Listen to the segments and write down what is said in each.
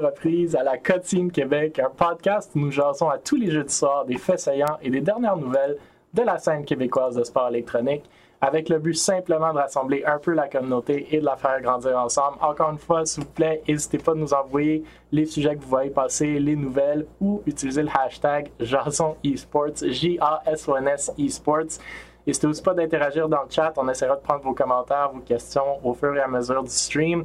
Reprise à la Cotine Québec, un podcast où nous jasons à tous les jeudis soirs des faits saillants et des dernières nouvelles de la scène québécoise de sport électronique, avec le but simplement de rassembler un peu la communauté et de la faire grandir ensemble. Encore une fois, s'il vous plaît, n'hésitez pas à nous envoyer les sujets que vous voyez passer, les nouvelles, ou utiliser le hashtag Jason Esports, J-A-S-O-N-S Esports. N'hésitez aussi pas d'interagir dans le chat. On essaiera de prendre vos commentaires, vos questions au fur et à mesure du stream.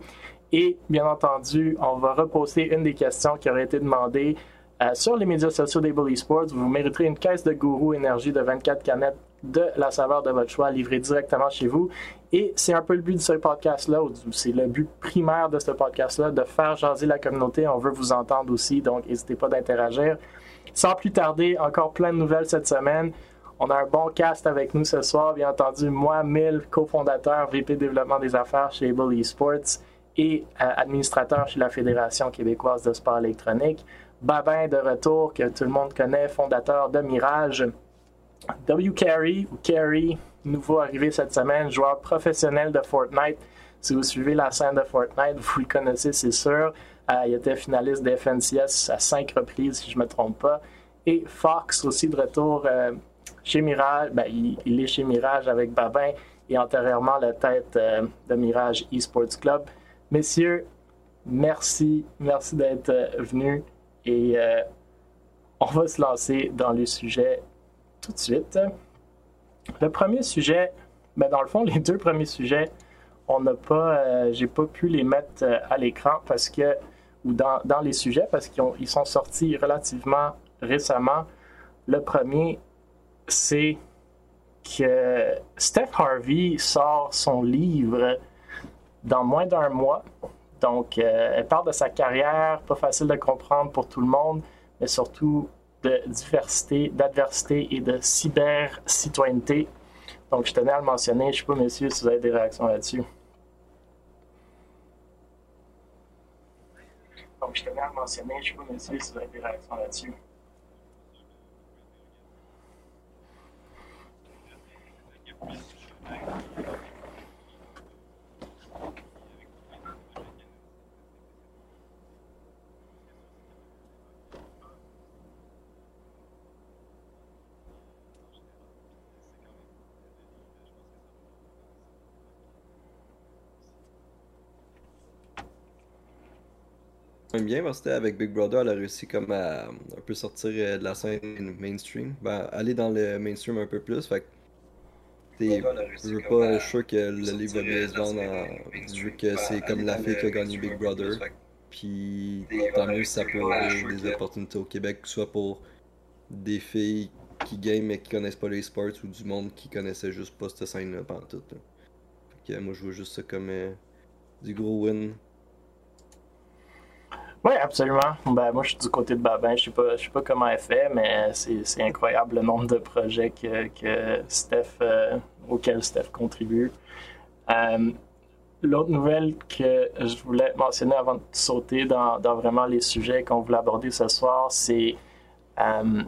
Et bien entendu, on va reposter une des questions qui aurait été demandée euh, sur les médias sociaux des Bully Sports. Vous mériterez une caisse de gourou énergie de 24 canettes de la saveur de votre choix livrée directement chez vous. Et c'est un peu le but de ce podcast-là, c'est le but primaire de ce podcast-là, de faire jaser la communauté. On veut vous entendre aussi, donc n'hésitez pas d'interagir. Sans plus tarder, encore plein de nouvelles cette semaine. On a un bon cast avec nous ce soir, bien entendu. Moi, Mille, cofondateur, VP développement des affaires chez Bully Sports et euh, administrateur chez la Fédération québécoise de sport électronique. Babin de retour, que tout le monde connaît, fondateur de Mirage. W. Carey, ou Carey, nouveau arrivé cette semaine, joueur professionnel de Fortnite. Si vous suivez la scène de Fortnite, vous le connaissez, c'est sûr. Euh, il était finaliste des FNCS à cinq reprises, si je ne me trompe pas. Et Fox aussi de retour euh, chez Mirage. Ben, il, est chez Mirage avec Babin et antérieurement la tête de Mirage Esports Club. Messieurs, merci, merci d'être euh, venus et euh, on va se lancer dans le sujet tout de suite. Le premier sujet, ben dans le fond, les deux premiers sujets, on n'a pas, euh, j'ai pas pu les mettre à l'écran parce que, ou dans, dans les sujets parce qu'ils sont sortis relativement récemment. Le premier, c'est que Steph Harvey sort son livre dans moins d'un mois. Donc, euh, elle parle de sa carrière, pas facile de comprendre pour tout le monde, mais surtout de diversité, d'adversité et de cyber-citoyenneté. Donc, je tenais à le mentionner. Je ne sais pas, messieurs, si vous avez des réactions là-dessus. Donc, je tenais à le mentionner. Je ne sais pas, messieurs, si vous avez des réactions là-dessus. Bien parce que avec Big Brother, elle a réussi comme à un peu sortir euh, de la scène mainstream. Ben, aller dans le mainstream un peu plus. Fait que je veux pas, je sûr que le livre va bien se vendre vu que c'est comme la fille qui a gagné Big Brother. Puis tant mieux si ça peut avoir des opportunités au Québec, soit pour des filles qui game mais qui connaissent pas les sports ou du monde qui connaissait juste pas cette scène-là pendant tout. Fait que moi je vois juste ça comme euh, du gros win oui, absolument. Ben, moi, je suis du côté de Babin. Je ne sais, pas, sais pas comment elle fait, mais c'est incroyable le nombre de projets que, que Steph, euh, auxquels Steph contribue. Euh, l'autre nouvelle que je voulais mentionner avant de sauter dans, dans vraiment les sujets qu'on voulait aborder ce soir, c'est euh,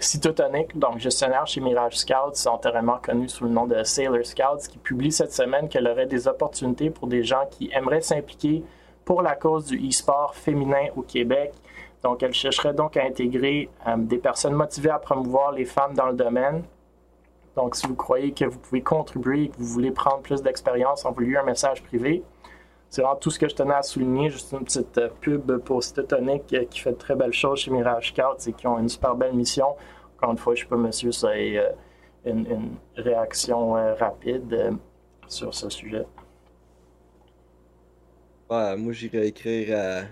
Cytotonic, donc gestionnaire chez Mirage Scouts, antérieurement connu sous le nom de Sailor Scouts, qui publie cette semaine qu'elle aurait des opportunités pour des gens qui aimeraient s'impliquer pour la cause du e-sport féminin au Québec. Donc, elle chercherait donc à intégrer euh, des personnes motivées à promouvoir les femmes dans le domaine. Donc, si vous croyez que vous pouvez contribuer et que vous voulez prendre plus d'expérience, envoyez un message privé. C'est vraiment tout ce que je tenais à souligner. Juste une petite euh, pub pour Stetonic euh, qui fait de très belles choses chez Mirage Scouts et qui ont une super belle mission. Encore une fois, je ne sais pas, monsieur, ça une, une, réaction rapide sur ce sujet. Ouais, moi j'irais écrire à,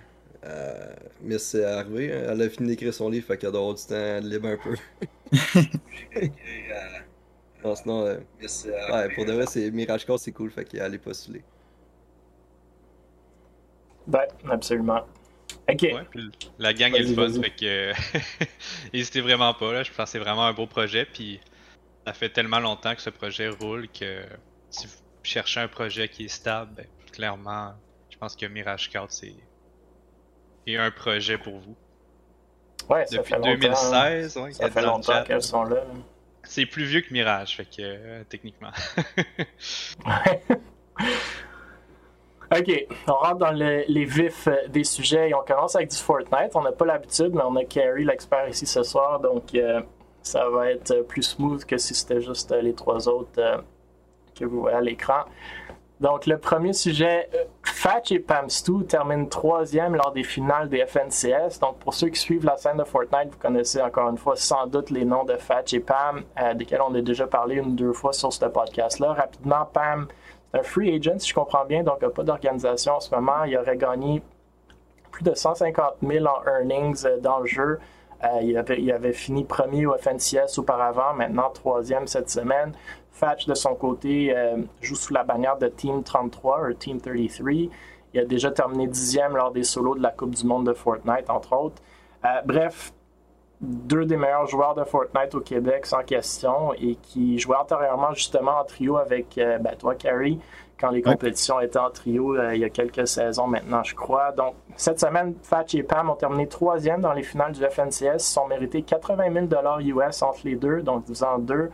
Miss Harvey. Elle a fini d'écrire son livre, fait qu'elle doit avoir du temps libre un peu. j'irais écrire à. Non, sinon, euh, ouais, pour de vrai, c'est Mirage Corps, c'est cool, fait qu'elle est postulée. Ouais, absolument. Ok. Ouais, la gang est le fun, fait que. N'hésitez vraiment pas, là. Je pense que c'est vraiment un beau projet, puis ça fait tellement longtemps que ce projet roule que si vous cherchez un projet qui est stable, ben, clairement, pense que Mirage 4, c'est un projet pour vous. Ouais, ça Depuis fait 2016, ouais, ça fait longtemps qu'elles sont là. C'est plus vieux que Mirage, fait que euh, techniquement. Ok, on rentre dans les vifs euh, des sujets et on commence avec du Fortnite. On n'a pas l'habitude, mais on a Carrie, l'expert, ici ce soir, donc euh, ça va être plus smooth que si c'était juste les trois autres que vous voyez à l'écran. Donc, le premier sujet, Fatch et Pamstu terminent troisième lors des finales des FNCS. Donc, pour ceux qui suivent la scène de Fortnite, vous connaissez encore une fois sans doute les noms de Fatch et Pam, desquels on a déjà parlé une ou deux fois sur ce podcast-là. Rapidement, Pam un free agent, si je comprends bien, donc il pas d'organisation en ce moment. Il aurait gagné plus de 150 000 en earnings euh, dans le jeu. Euh, il, avait, fini premier au FNCS auparavant, maintenant troisième cette semaine. Fatch, de son côté, euh, joue sous la bannière de Team 33 ou Team 33. Il a déjà terminé dixième lors des solos de la Coupe du Monde de Fortnite, entre autres. bref, deux des meilleurs joueurs de Fortnite au Québec sans question et qui jouaient antérieurement justement en trio avec euh, ben, toi, Carrie, quand les compétitions étaient en trio euh, il y a quelques saisons maintenant, je crois. Donc, cette semaine, Fatch et Pam ont terminé troisième dans les finales du FNCS. Ils sont mérités 80 000 US entre les deux, donc en deux.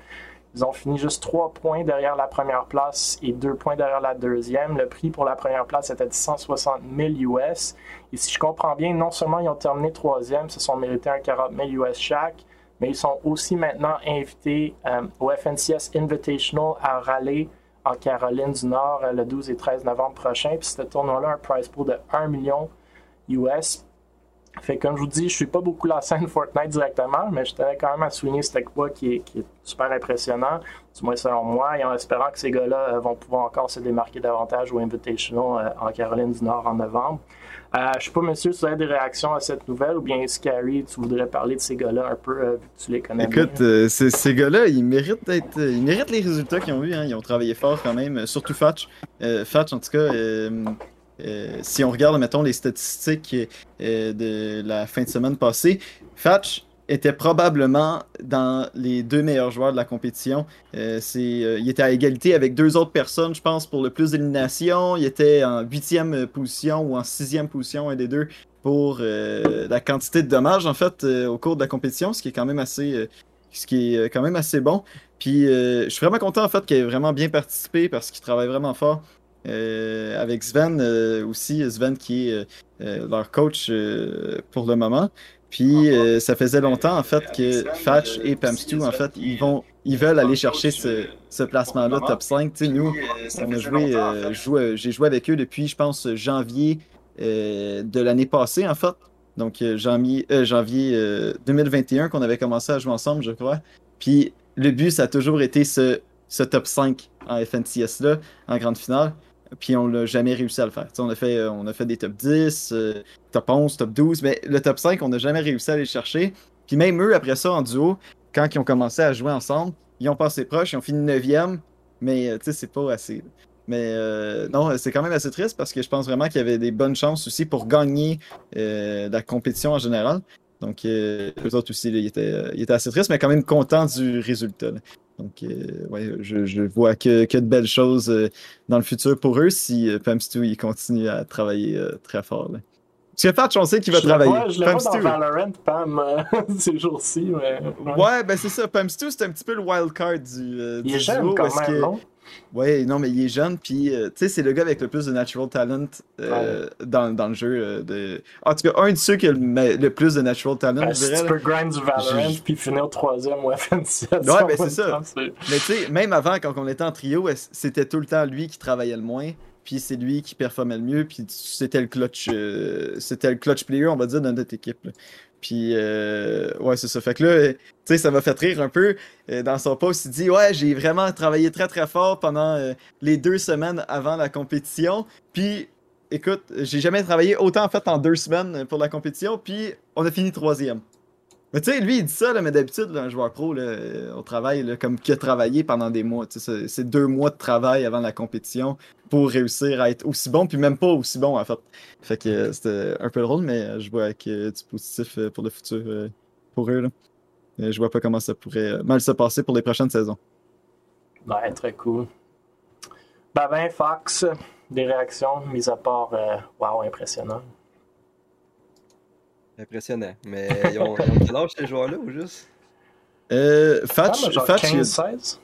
Ils ont fini juste trois points derrière la première place et deux points derrière la deuxième. Le prix pour la première place était de 160 000 US. Et si je comprends bien, non seulement ils ont terminé troisième, se sont mérités un 40 000 US chaque, mais ils sont aussi maintenant invités euh, au FNCS Invitational à Raleigh en Caroline du Nord euh, le 12 et 13 novembre prochain. Puis ce tournoi-là un prize pool de 1 million US. Fait comme je vous dis, je suis pas beaucoup la scène Fortnite directement, mais je tenais quand même à souligner cet exploit qui est, super impressionnant, du moins selon moi, et en espérant que ces gars-là euh, vont pouvoir encore se démarquer davantage au Invitational euh, en Caroline du Nord en novembre. Euh, je sais pas, monsieur, si vous avez des réactions à cette nouvelle ou bien Scary, tu voudrais parler de ces gars-là un peu, vu que tu les connais Écoute, ces gars-là, ils méritent d'être, ils méritent les résultats qu'ils ont eu. Hein. Ils ont travaillé fort quand même, surtout Fatch. Fatch, en tout cas, euh, si on regarde, mettons, les statistiques euh, de la fin de semaine passée, Fatch était probablement dans les deux meilleurs joueurs de la compétition. Euh, il était à égalité avec deux autres personnes, je pense, pour le plus d'élimination. Il était en huitième position ou en sixième position, un des deux, pour la quantité de dommages, en fait, au cours de la compétition, ce qui est quand même assez, ce qui est quand même assez bon. Puis je suis vraiment content, en fait, qu'il ait vraiment bien participé parce qu'il travaille vraiment fort. Euh, avec Sven euh, aussi, Sven qui est euh, leur coach pour le moment. Puis ça faisait longtemps en fait que Fatch et Pamstu en fait ils vont ils veulent aller chercher ce, ce placement-là top 5. sais nous, on a joué, j'ai joué avec eux depuis je pense janvier de l'année passée en fait. Donc janvier, janvier 2021 qu'on avait commencé à jouer ensemble, je crois. Puis le but, ça a toujours été ce, ce top 5 en FNCS là, en grande finale puis on l'a jamais réussi à le faire. on a, fait, euh, on a fait des top 10, euh, top 11, top 12, mais le top 5, on n'a jamais réussi à aller le chercher. Puis même eux, après ça, en duo, quand ils ont commencé à jouer ensemble, ils ont passé proche, ils ont fini 9e, mais euh, c'est pas assez. Mais non, c'est quand même assez triste parce que je pense vraiment qu'il y avait des bonnes chances aussi pour gagner la compétition en général. Donc, eux autres aussi, ils, étaient, assez tristes, mais quand même contents du résultat. Donc, euh, ouais, je, vois que, de belles choses euh, dans le futur pour eux si euh, Pamstu il continue à travailler très fort. Là. Parce que Patch, on sait qu'il va travailler. Vois, je le vois dans Valorant, Pam, ces jours-ci. Mais... Ouais. ben c'est ça. Pamstu, c'est un petit peu le wild card du, il est jeune quand même, que... non? Ouais, non, mais il est jeune, puis euh, tu sais, c'est le gars avec le plus de natural talent euh, dans, dans, le jeu. Euh, de... En tout cas, un de ceux qui a le, plus de natural talent, ben, je dirais. tu peux grind du Valorant, puis finir troisième ou FNC. Ouais, ben c'est ça. Mais tu sais, même avant, quand on était en trio, c'était tout le temps lui qui travaillait le moins, puis c'est lui qui performait le mieux, puis c'était le clutch c'était le clutch player, on va dire, dans notre équipe. Puis, euh, ouais, c'est ça. Fait que là, tu sais, ça m'a fait rire un peu. Euh, dans son post, il dit Ouais, j'ai vraiment travaillé très très fort pendant euh, les deux semaines avant la compétition. Puis, écoute, j'ai jamais travaillé autant en fait en deux semaines pour la compétition. Puis, on a fini troisième. Mais tu sais, lui, il dit ça, là, mais d'habitude, un joueur pro, là, on travaille là, comme qui a travaillé pendant des mois. C'est deux mois de travail avant la compétition pour réussir à être aussi bon, puis même pas aussi bon, en fait. Fait que euh, c'était un peu drôle, mais euh, je vois que euh, du positif pour le futur pour eux. Là. Je vois pas comment ça pourrait mal se passer pour les prochaines saisons. Ouais, très cool. Ben, Fox, des réactions, mis à part, waouh, impressionnant. Impressionnant. Mais ils ont, quel âge ces joueurs-là ou juste? Euh, Fatch, Fatch 15, 16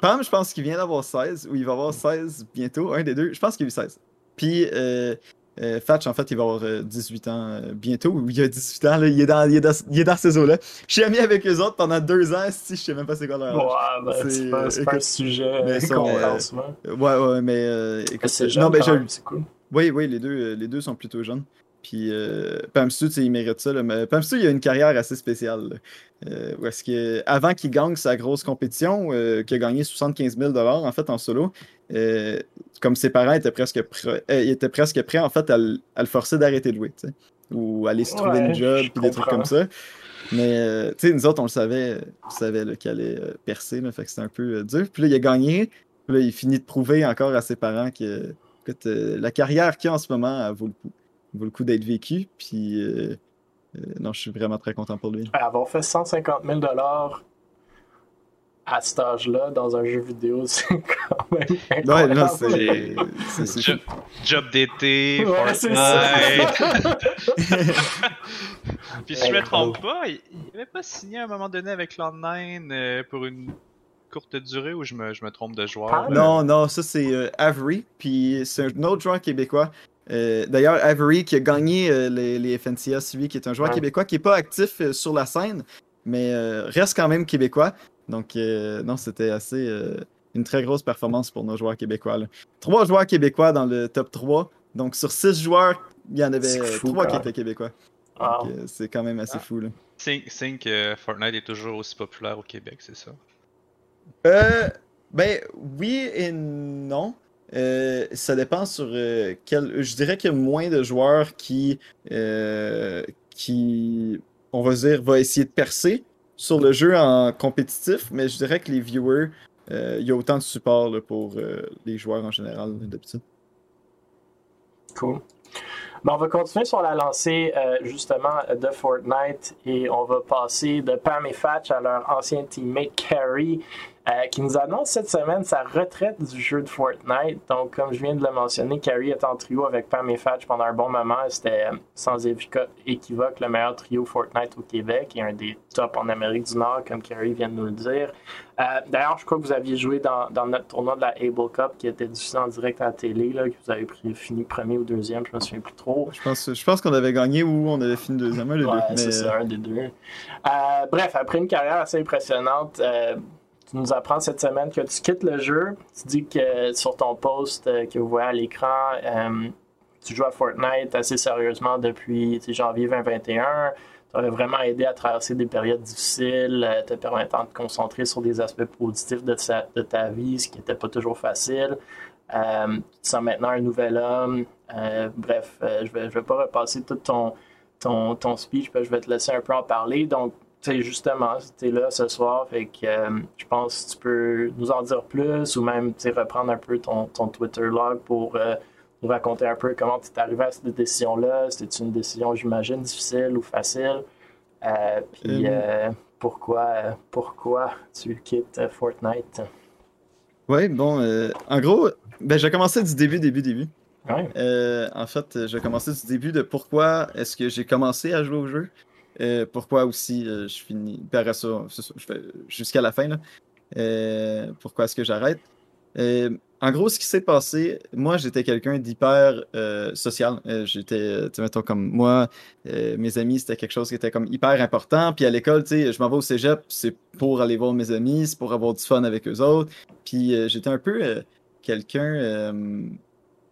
Pam, je pense qu'il vient d'avoir 16, ou il va avoir 16 bientôt, un des deux. Je pense qu'il a eu 16. Puis euh, euh, Fatch, en fait, il va avoir 18 euh, ans bientôt, ou il a 18 ans, là, il, est dans, il, est dans, il est dans ces eaux-là. Je suis ami avec eux autres pendant deux ans, si je sais même pas c'est quoi leur âge. Ouais, ben, c'est pas, pas, un sujet souvent. Ouais, ouais, mais écoute, c'est jeune, non, ben, c'est cool. Oui, oui, les deux, les deux sont plutôt jeunes. Puis euh, Pamstu, il mérite ça. Là, mais Pamstu, il a une carrière assez spéciale. Euh, est-ce que, avant qu'il gagne sa grosse compétition, euh, qu'il a gagné 75 000 en fait en solo, euh, comme ses parents étaient presque, étaient presque prêts en fait à, le forcer d'arrêter de jouer, ou aller se trouver une job, puis des trucs comme ça. Mais tu sais, nous autres, on le savait, on savait qu'il allait percer, là, fait que c'était un peu dur. Puis là, il a gagné. Puis là, il finit de prouver encore à ses parents que la carrière qu'il a en ce moment, elle vaut le coup vaut le coup d'être vécu. Puis, euh, euh, non, je suis vraiment très content pour lui. Avoir fait 150 000 à cet âge-là dans un jeu vidéo, c'est quand même incroyable. Ouais, c'est... Job, job d'été, ouais, Fortnite. Puis si je me trompe pas, il avait pas signé à un moment donné avec Cloud9 euh, pour une courte durée ou je me, je me trompe de joueur? Non, non, ça c'est Avery, puis c'est un autre joueur québécois. Euh, d'ailleurs, Avery qui a gagné euh, les, les, FNCS, lui, qui est un joueur québécois qui n'est pas actif euh, sur la scène, mais reste quand même québécois. Donc, non, c'était assez une très grosse performance pour nos joueurs québécois. Trois joueurs québécois dans le top 3. Donc, sur six joueurs, il y en avait trois qui étaient québécois. c'est quand même assez fou. Là. Think, que Fortnite est toujours aussi populaire au Québec, c'est ça? Euh, ben, oui et non. Euh, ça dépend sur euh, quel. Je dirais qu'il y a moins de joueurs qui, euh, qui, on va dire, va essayer de percer sur le jeu en compétitif, mais je dirais que les viewers, il y a autant de support pour les joueurs en général d'habitude. Cool. on va continuer sur la lancée justement de Fortnite et on va passer de Pam et Fatch à leur ancien teammate Carrie. Euh, qui nous annonce cette semaine sa retraite du jeu de Fortnite. Donc, comme je viens de le mentionner, Carrie est en trio avec Pam et Fatch pendant un bon moment. C'était euh, sans équivoque le meilleur trio Fortnite au Québec et un des tops en Amérique du Nord, comme Carrie vient de nous le dire. Euh, d'ailleurs, je crois que vous aviez joué dans, notre tournoi de la Able Cup qui était diffusé en direct à la télé, là, que vous avez fini premier ou deuxième, je me souviens plus trop. Je pense, je pense qu'on avait gagné ou on avait fini deuxième, ouais, c'est ça, un des deux. bref, après une carrière assez impressionnante, tu nous apprends cette semaine que tu quittes le jeu. Tu dis que sur ton post euh, que vous voyez à l'écran, euh, tu joues à Fortnite assez sérieusement depuis janvier 2021. Tu aurais vraiment aidé à traverser des périodes difficiles, euh, te permettant de te concentrer sur des aspects positifs de ta, vie, ce qui n'était pas toujours facile. tu te sens maintenant un nouvel homme. bref, je ne vais, je vais pas repasser tout ton, ton, ton speech, je vais te laisser un peu en parler. Donc, sais, justement, tu es là ce soir, fait que euh, je pense que tu peux nous en dire plus ou même reprendre un peu ton, ton Twitter log pour euh, nous raconter un peu comment tu es arrivé à cette décision-là. C'était une décision, j'imagine, difficile ou facile? Euh, puis pourquoi, pourquoi tu quittes Fortnite? Oui, bon, en gros, ben, j'ai commencé du début, début, début. en fait, j'ai commencé du début de pourquoi est-ce que j'ai commencé à jouer au jeu. Euh, pourquoi aussi euh, je finis. Jusqu'à la fin. Euh, pourquoi est-ce que j'arrête? en gros, ce qui s'est passé, moi, j'étais quelqu'un d'hyper social. j'étais, tu comme moi, mes amis, c'était quelque chose qui était comme hyper important. Puis à l'école, tu sais, je m'en vais au cégep, c'est pour aller voir mes amis, c'est pour avoir du fun avec eux autres. Puis j'étais un peu quelqu'un.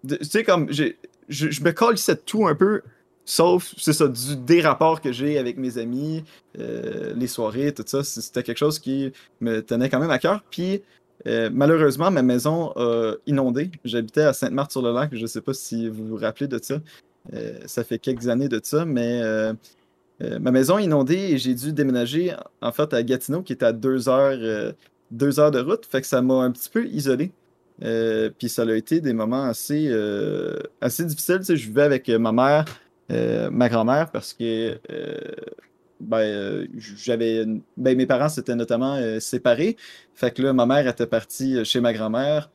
tu sais, comme, je, je me colle tout un peu Sauf, c'est ça, du, des que j'ai avec mes amis, euh, les soirées, tout ça, c'était quelque chose qui me tenait quand même à cœur. Puis, euh, malheureusement, ma maison a inondé. J'habitais à Sainte-Marthe-sur-le-Lac, je ne sais pas si vous vous rappelez de ça. Euh, ça fait quelques années de ça, mais ma maison a inondé et j'ai dû déménager en fait à Gatineau, qui est à deux heures, deux heures de route. Fait que ça m'a un petit peu isolé. puis ça a été des moments assez, assez difficiles. Tu sais, je vivais avec ma mère, euh, ma grand-mère parce que euh, ben, euh, j'avais ben, mes parents s'étaient notamment séparés. Fait que là, ma mère était partie chez ma grand-mère.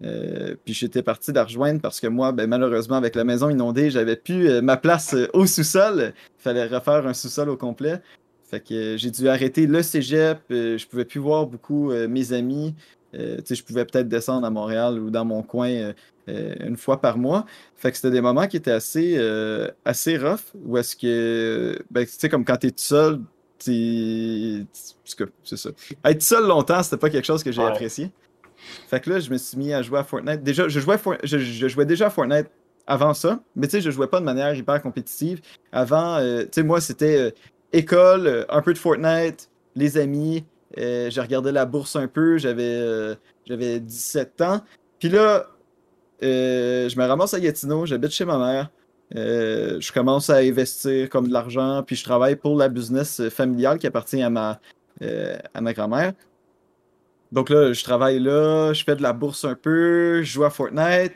puis j'étais parti la rejoindre parce que moi, ben, malheureusement, avec la maison inondée, j'avais plus ma place au sous-sol. Fallait refaire un sous-sol au complet. Fait que j'ai dû arrêter le cégep. je pouvais plus voir beaucoup mes amis. Euh, je pouvais peut-être descendre à Montréal ou dans mon coin une fois par mois. Fait que c'était des moments qui étaient assez, assez rough, où est-ce que, ben, tu sais, comme quand t'es tout seul, c'est ça. Être seul longtemps, c'était pas quelque chose que j'ai apprécié. Fait que là, je me suis mis à jouer à Fortnite. Déjà, je jouais, je, jouais déjà à Fortnite avant ça, mais tu sais, je jouais pas de manière hyper compétitive. Avant, euh, tu sais, moi, c'était euh, école, euh, un peu de Fortnite, les amis. J'ai regardé la bourse un peu, j'avais j'avais 17 ans. Puis là, je me ramasse à Gatineau, j'habite chez ma mère. je commence à investir comme de l'argent, puis je travaille pour la business familiale qui appartient à ma, à ma grand-mère. Donc là, je travaille là, je fais de la bourse un peu, je joue à Fortnite.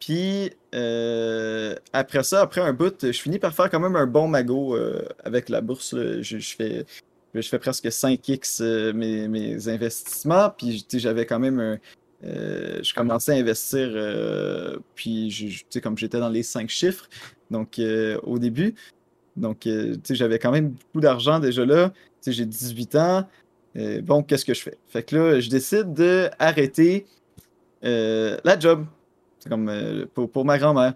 Puis euh, après ça, après un bout, je finis par faire quand même un bon magot euh, avec la bourse. Je, fais, je fais presque 5x euh, mes, investissements. Puis j'avais quand même un. je commençais à investir, puis je, comme j'étais dans les 5 chiffres, donc au début. Donc, j'avais quand même beaucoup d'argent déjà là. J'ai 18 ans. bon, qu'est-ce que je fais? Fait que là, je décide d'arrêter la job comme euh, pour, ma grand-mère.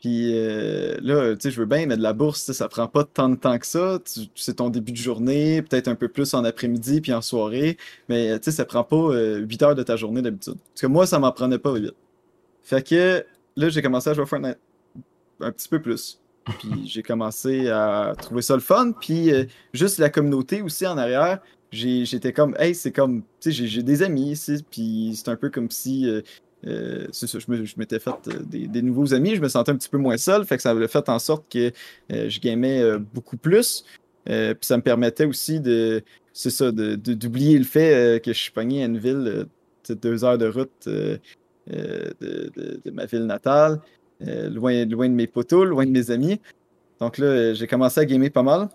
Puis euh, là, tu sais, je veux bien, mais de la bourse, ça prend pas tant de temps que ça. C'est ton début de journée, peut-être un peu plus en après-midi puis en soirée. Mais tu sais, ça prend pas 8 euh, heures de ta journée d'habitude. Parce que moi, ça m'en prenait pas vite. Fait que là, j'ai commencé à jouer à Fortnite un petit peu plus. Puis j'ai commencé à trouver ça le fun. Puis juste la communauté aussi en arrière, j'étais comme, hey, c'est comme, tu sais, j'ai des amis ici. Puis c'est un peu comme si euh, c'est ça, je m'étais fait euh, des, nouveaux amis, je me sentais un petit peu moins seul, fait que ça avait fait en sorte que euh, je gamais beaucoup plus. ça me permettait aussi de, c'est ça, d'oublier le fait que je suis pogné à une ville, deux heures de route de, ma ville natale, loin, loin de mes poteaux, loin de mes amis. Donc là, j'ai commencé à gamer pas mal.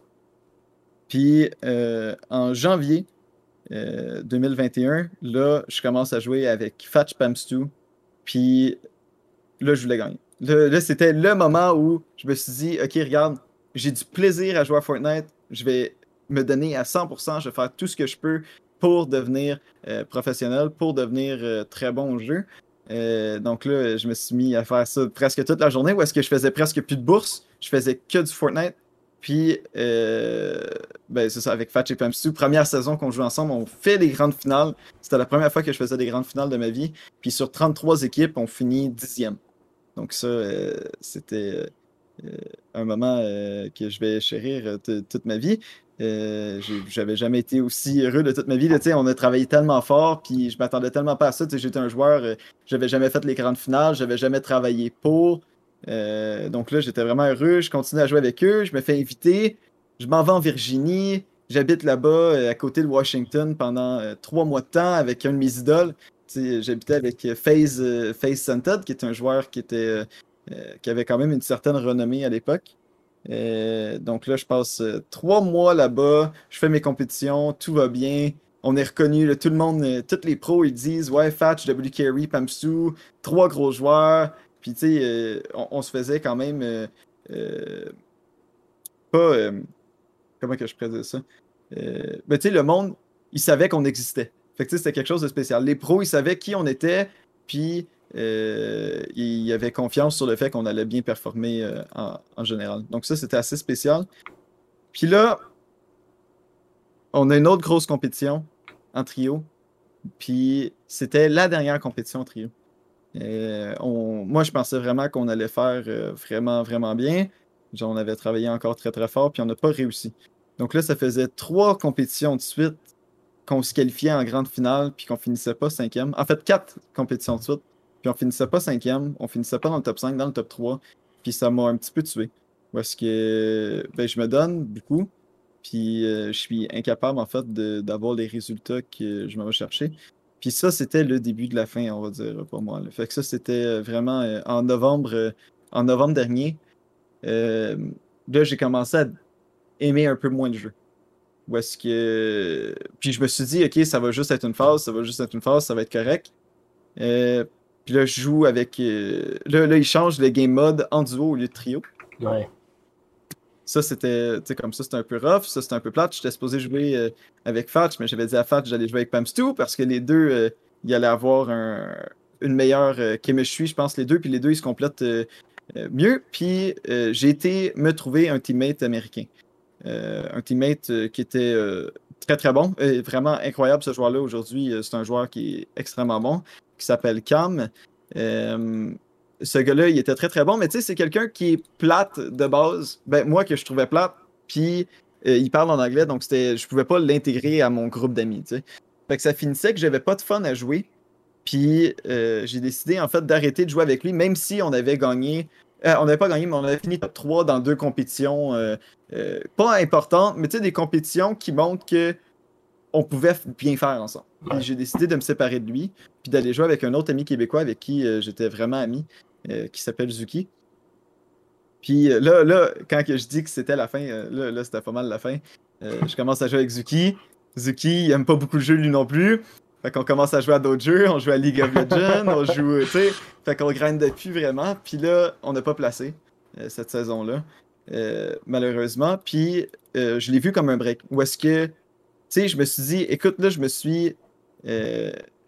Puis en janvier, 2021, là, je commence à jouer avec Fatch Pamstu. Puis là, je voulais gagner. Là, c'était le moment où je me suis dit, OK, regarde, j'ai du plaisir à jouer à Fortnite. Je vais me donner à 100%. Je vais faire tout ce que je peux pour devenir euh, professionnel, pour devenir euh, très bon au jeu. Euh, donc là, je me suis mis à faire ça presque toute la journée où est-ce que je faisais presque plus de bourse. Je faisais que du Fortnite. Puis, euh, ben, c'est ça, avec Fatch et Pamstu, première saison qu'on joue ensemble, on fait des grandes finales. C'était la première fois que je faisais des grandes finales de ma vie. Puis sur 33 équipes, on finit dixième. Donc ça, euh, c'était euh, un moment que je vais chérir toute ma vie. j'avais jamais été aussi heureux de toute ma vie. On a travaillé tellement fort, puis je m'attendais tellement pas à ça. J'étais un joueur, j'avais jamais fait les grandes finales, j'avais jamais travaillé pour. Euh, donc là, j'étais vraiment heureux. Je continue à jouer avec eux. Je me fais inviter. Je m'en vais en Virginie. J'habite là-bas, euh, à côté de Washington, pendant euh, trois mois de temps avec un de mes idoles. J'habitais avec FaZe, Scented, qui est un joueur qui, était, qui avait quand même une certaine renommée à l'époque. donc là, je passe trois mois là-bas. Je fais mes compétitions. Tout va bien on est reconnu, tout le monde, tous les pros, ils disent Ouais, Fatch, W. Carey, Pamsu, trois gros joueurs. Puis, tu sais, euh, on, se faisait quand même euh, euh, pas. comment que je présente ça? ben, tu sais, le monde, il savait qu'on existait. Fait que, c'était quelque chose de spécial. Les pros, ils savaient qui on était, puis ils avaient confiance sur le fait qu'on allait bien performer en, général. Donc, ça, c'était assez spécial. Puis là, on a une autre grosse compétition en trio. Puis c'était la dernière compétition en trio. Euh, moi, je pensais vraiment qu'on allait faire euh, vraiment, vraiment bien. On avait travaillé encore très, très fort, puis on n'a pas réussi. Donc là, ça faisait trois compétitions de suite qu'on se qualifiait en grande finale, puis qu'on finissait pas cinquième. En fait, quatre compétitions de suite, puis on finissait pas cinquième, on finissait pas dans le top 5, dans le top 3, puis ça m'a un petit peu tué. Parce que ben, je me donne beaucoup, puis euh, je suis incapable, en fait, d'avoir les résultats que je me vais chercher. Puis ça, c'était le début de la fin, on va dire, pour moi. Fait que ça, c'était euh, vraiment euh, en novembre, euh, en novembre dernier. là, j'ai commencé à aimer un peu moins le jeu. Où est-ce que. Puis je me suis dit, OK, ça va juste être une phase, ça va juste être une phase, ça va être correct. puis là, je joue avec. Là, là, il change le game mode en duo au lieu de trio. Ouais. Ça, c'était, comme ça, c'était un peu rough. Ça, c'était un peu plate. J'étais supposé jouer euh, avec Fatch, mais j'avais dit à Fatch j'allais jouer avec Pamstu parce que les deux, euh, il allait avoir une meilleure chemistry, je pense, les deux, puis les deux, ils se complètent mieux. Puis j'ai été me trouver un teammate américain. un teammate qui était très très bon. vraiment incroyable ce joueur-là aujourd'hui. C'est un joueur qui est extrêmement bon, qui s'appelle Cam. Ce gars-là, il était très très bon, mais tu sais, c'est quelqu'un qui est plate de base. Ben, moi que je trouvais plate, puis il parle en anglais, donc c'était, je pouvais pas l'intégrer à mon groupe d'amis. Fait que ça finissait que j'avais pas de fun à jouer. Puis j'ai décidé en fait d'arrêter de jouer avec lui, même si on avait gagné euh, on n'avait pas gagné, mais on avait fini top 3 dans deux compétitions euh, euh, pas importantes, mais tu sais, des compétitions qui montrent que on pouvait bien faire ensemble. J'ai décidé de me séparer de lui, puis d'aller jouer avec un autre ami québécois avec qui j'étais vraiment ami, qui s'appelle Zuki. Puis là, là, quand je dis que c'était la fin, là, là c'était pas mal la fin. je commence à jouer avec Zuki. Zuki, il aime pas beaucoup le jeu lui non plus. Fait qu'on commence à jouer à d'autres jeux, on joue à League of Legends, on joue, tu sais, fait qu'on grind depuis vraiment. Puis là, on n'a pas placé euh, cette saison-là, euh, malheureusement. Puis euh, je l'ai vu comme un break. Où est-ce que, je me suis dit, écoute, là, je me suis,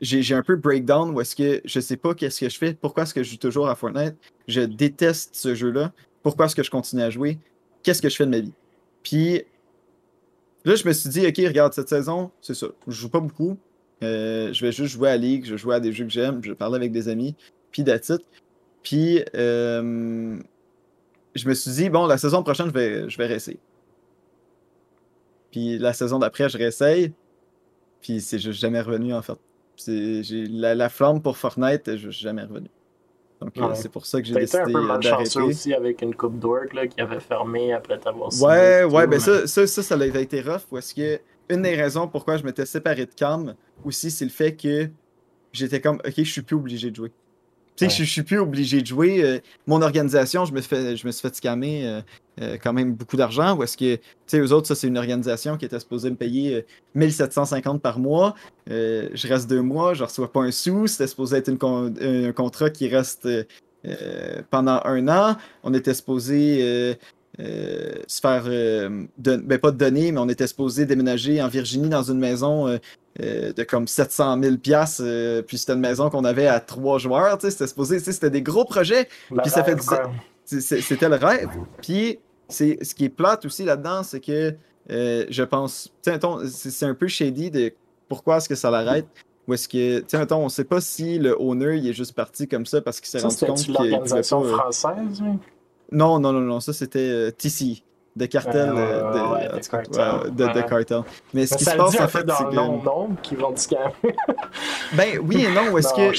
j'ai un peu breakdown où est-ce que je sais pas qu'est-ce que je fais, pourquoi est-ce que je joue toujours à Fortnite, je déteste ce jeu-là, pourquoi est-ce que je continue à jouer, qu'est-ce que je fais de ma vie? Puis là, je me suis dit, ok, regarde, cette saison, c'est ça, je joue pas beaucoup, euh, je vais juste jouer à League, je jouer à des jeux que j'aime, je parler avec des amis, puis that's Puis euh, je me suis dit, bon, la saison prochaine, je vais, je vais. Puis la saison d'après, je réessaye. Puis c'est juste jamais revenu, en fait. J'ai la, la, flamme pour Fortnite, je suis jamais revenu. Donc euh, c'est pour ça que j'ai décidé d'arrêter. peu d'arrêter. aussi avec une coupe d'orgue qui avait fermé après t'avoir Ouais, ouais, ben ça, ça, ça, ça, a été rough. Parce que une des raisons pourquoi je m'étais séparé de Cam aussi, c'est le fait que j'étais comme, ok, je suis plus obligé de jouer. Tu sais, je, suis plus obligé de jouer. Euh, mon organisation, je me, fais, je me suis fait scammer euh, euh, quand même beaucoup d'argent. Ou est-ce que, tu sais, eux autres, ça, c'est une organisation qui était supposée me payer 1750 par mois. je reste deux mois, je reçois pas un sou. C'était supposé être un contrat qui reste pendant un an. On était supposé se faire, euh, ben pas de donner, mais on était supposé déménager en Virginie dans une maison euh, de comme 700 000 pièces puis c'était une maison qu'on avait à trois joueurs, c'était supposé, c'était des gros projets, puis ça fait c'était le rêve. Puis c'est ce qui est plate aussi là-dedans, c'est que je pense, c'est un peu shady de pourquoi est-ce que ça l'arrête. Ou est-ce que, tu sais, on sait pas si le owner il est juste parti comme ça parce qu'il s'est rendu compte qu'il l'organisation française, oui? Non, non, non, non, ça c'était euh, TC, de cartel, de, cartel. Mais ce qui se passe en fait, c'est que. nombre qui vont te scammer. ben oui et non, est-ce que.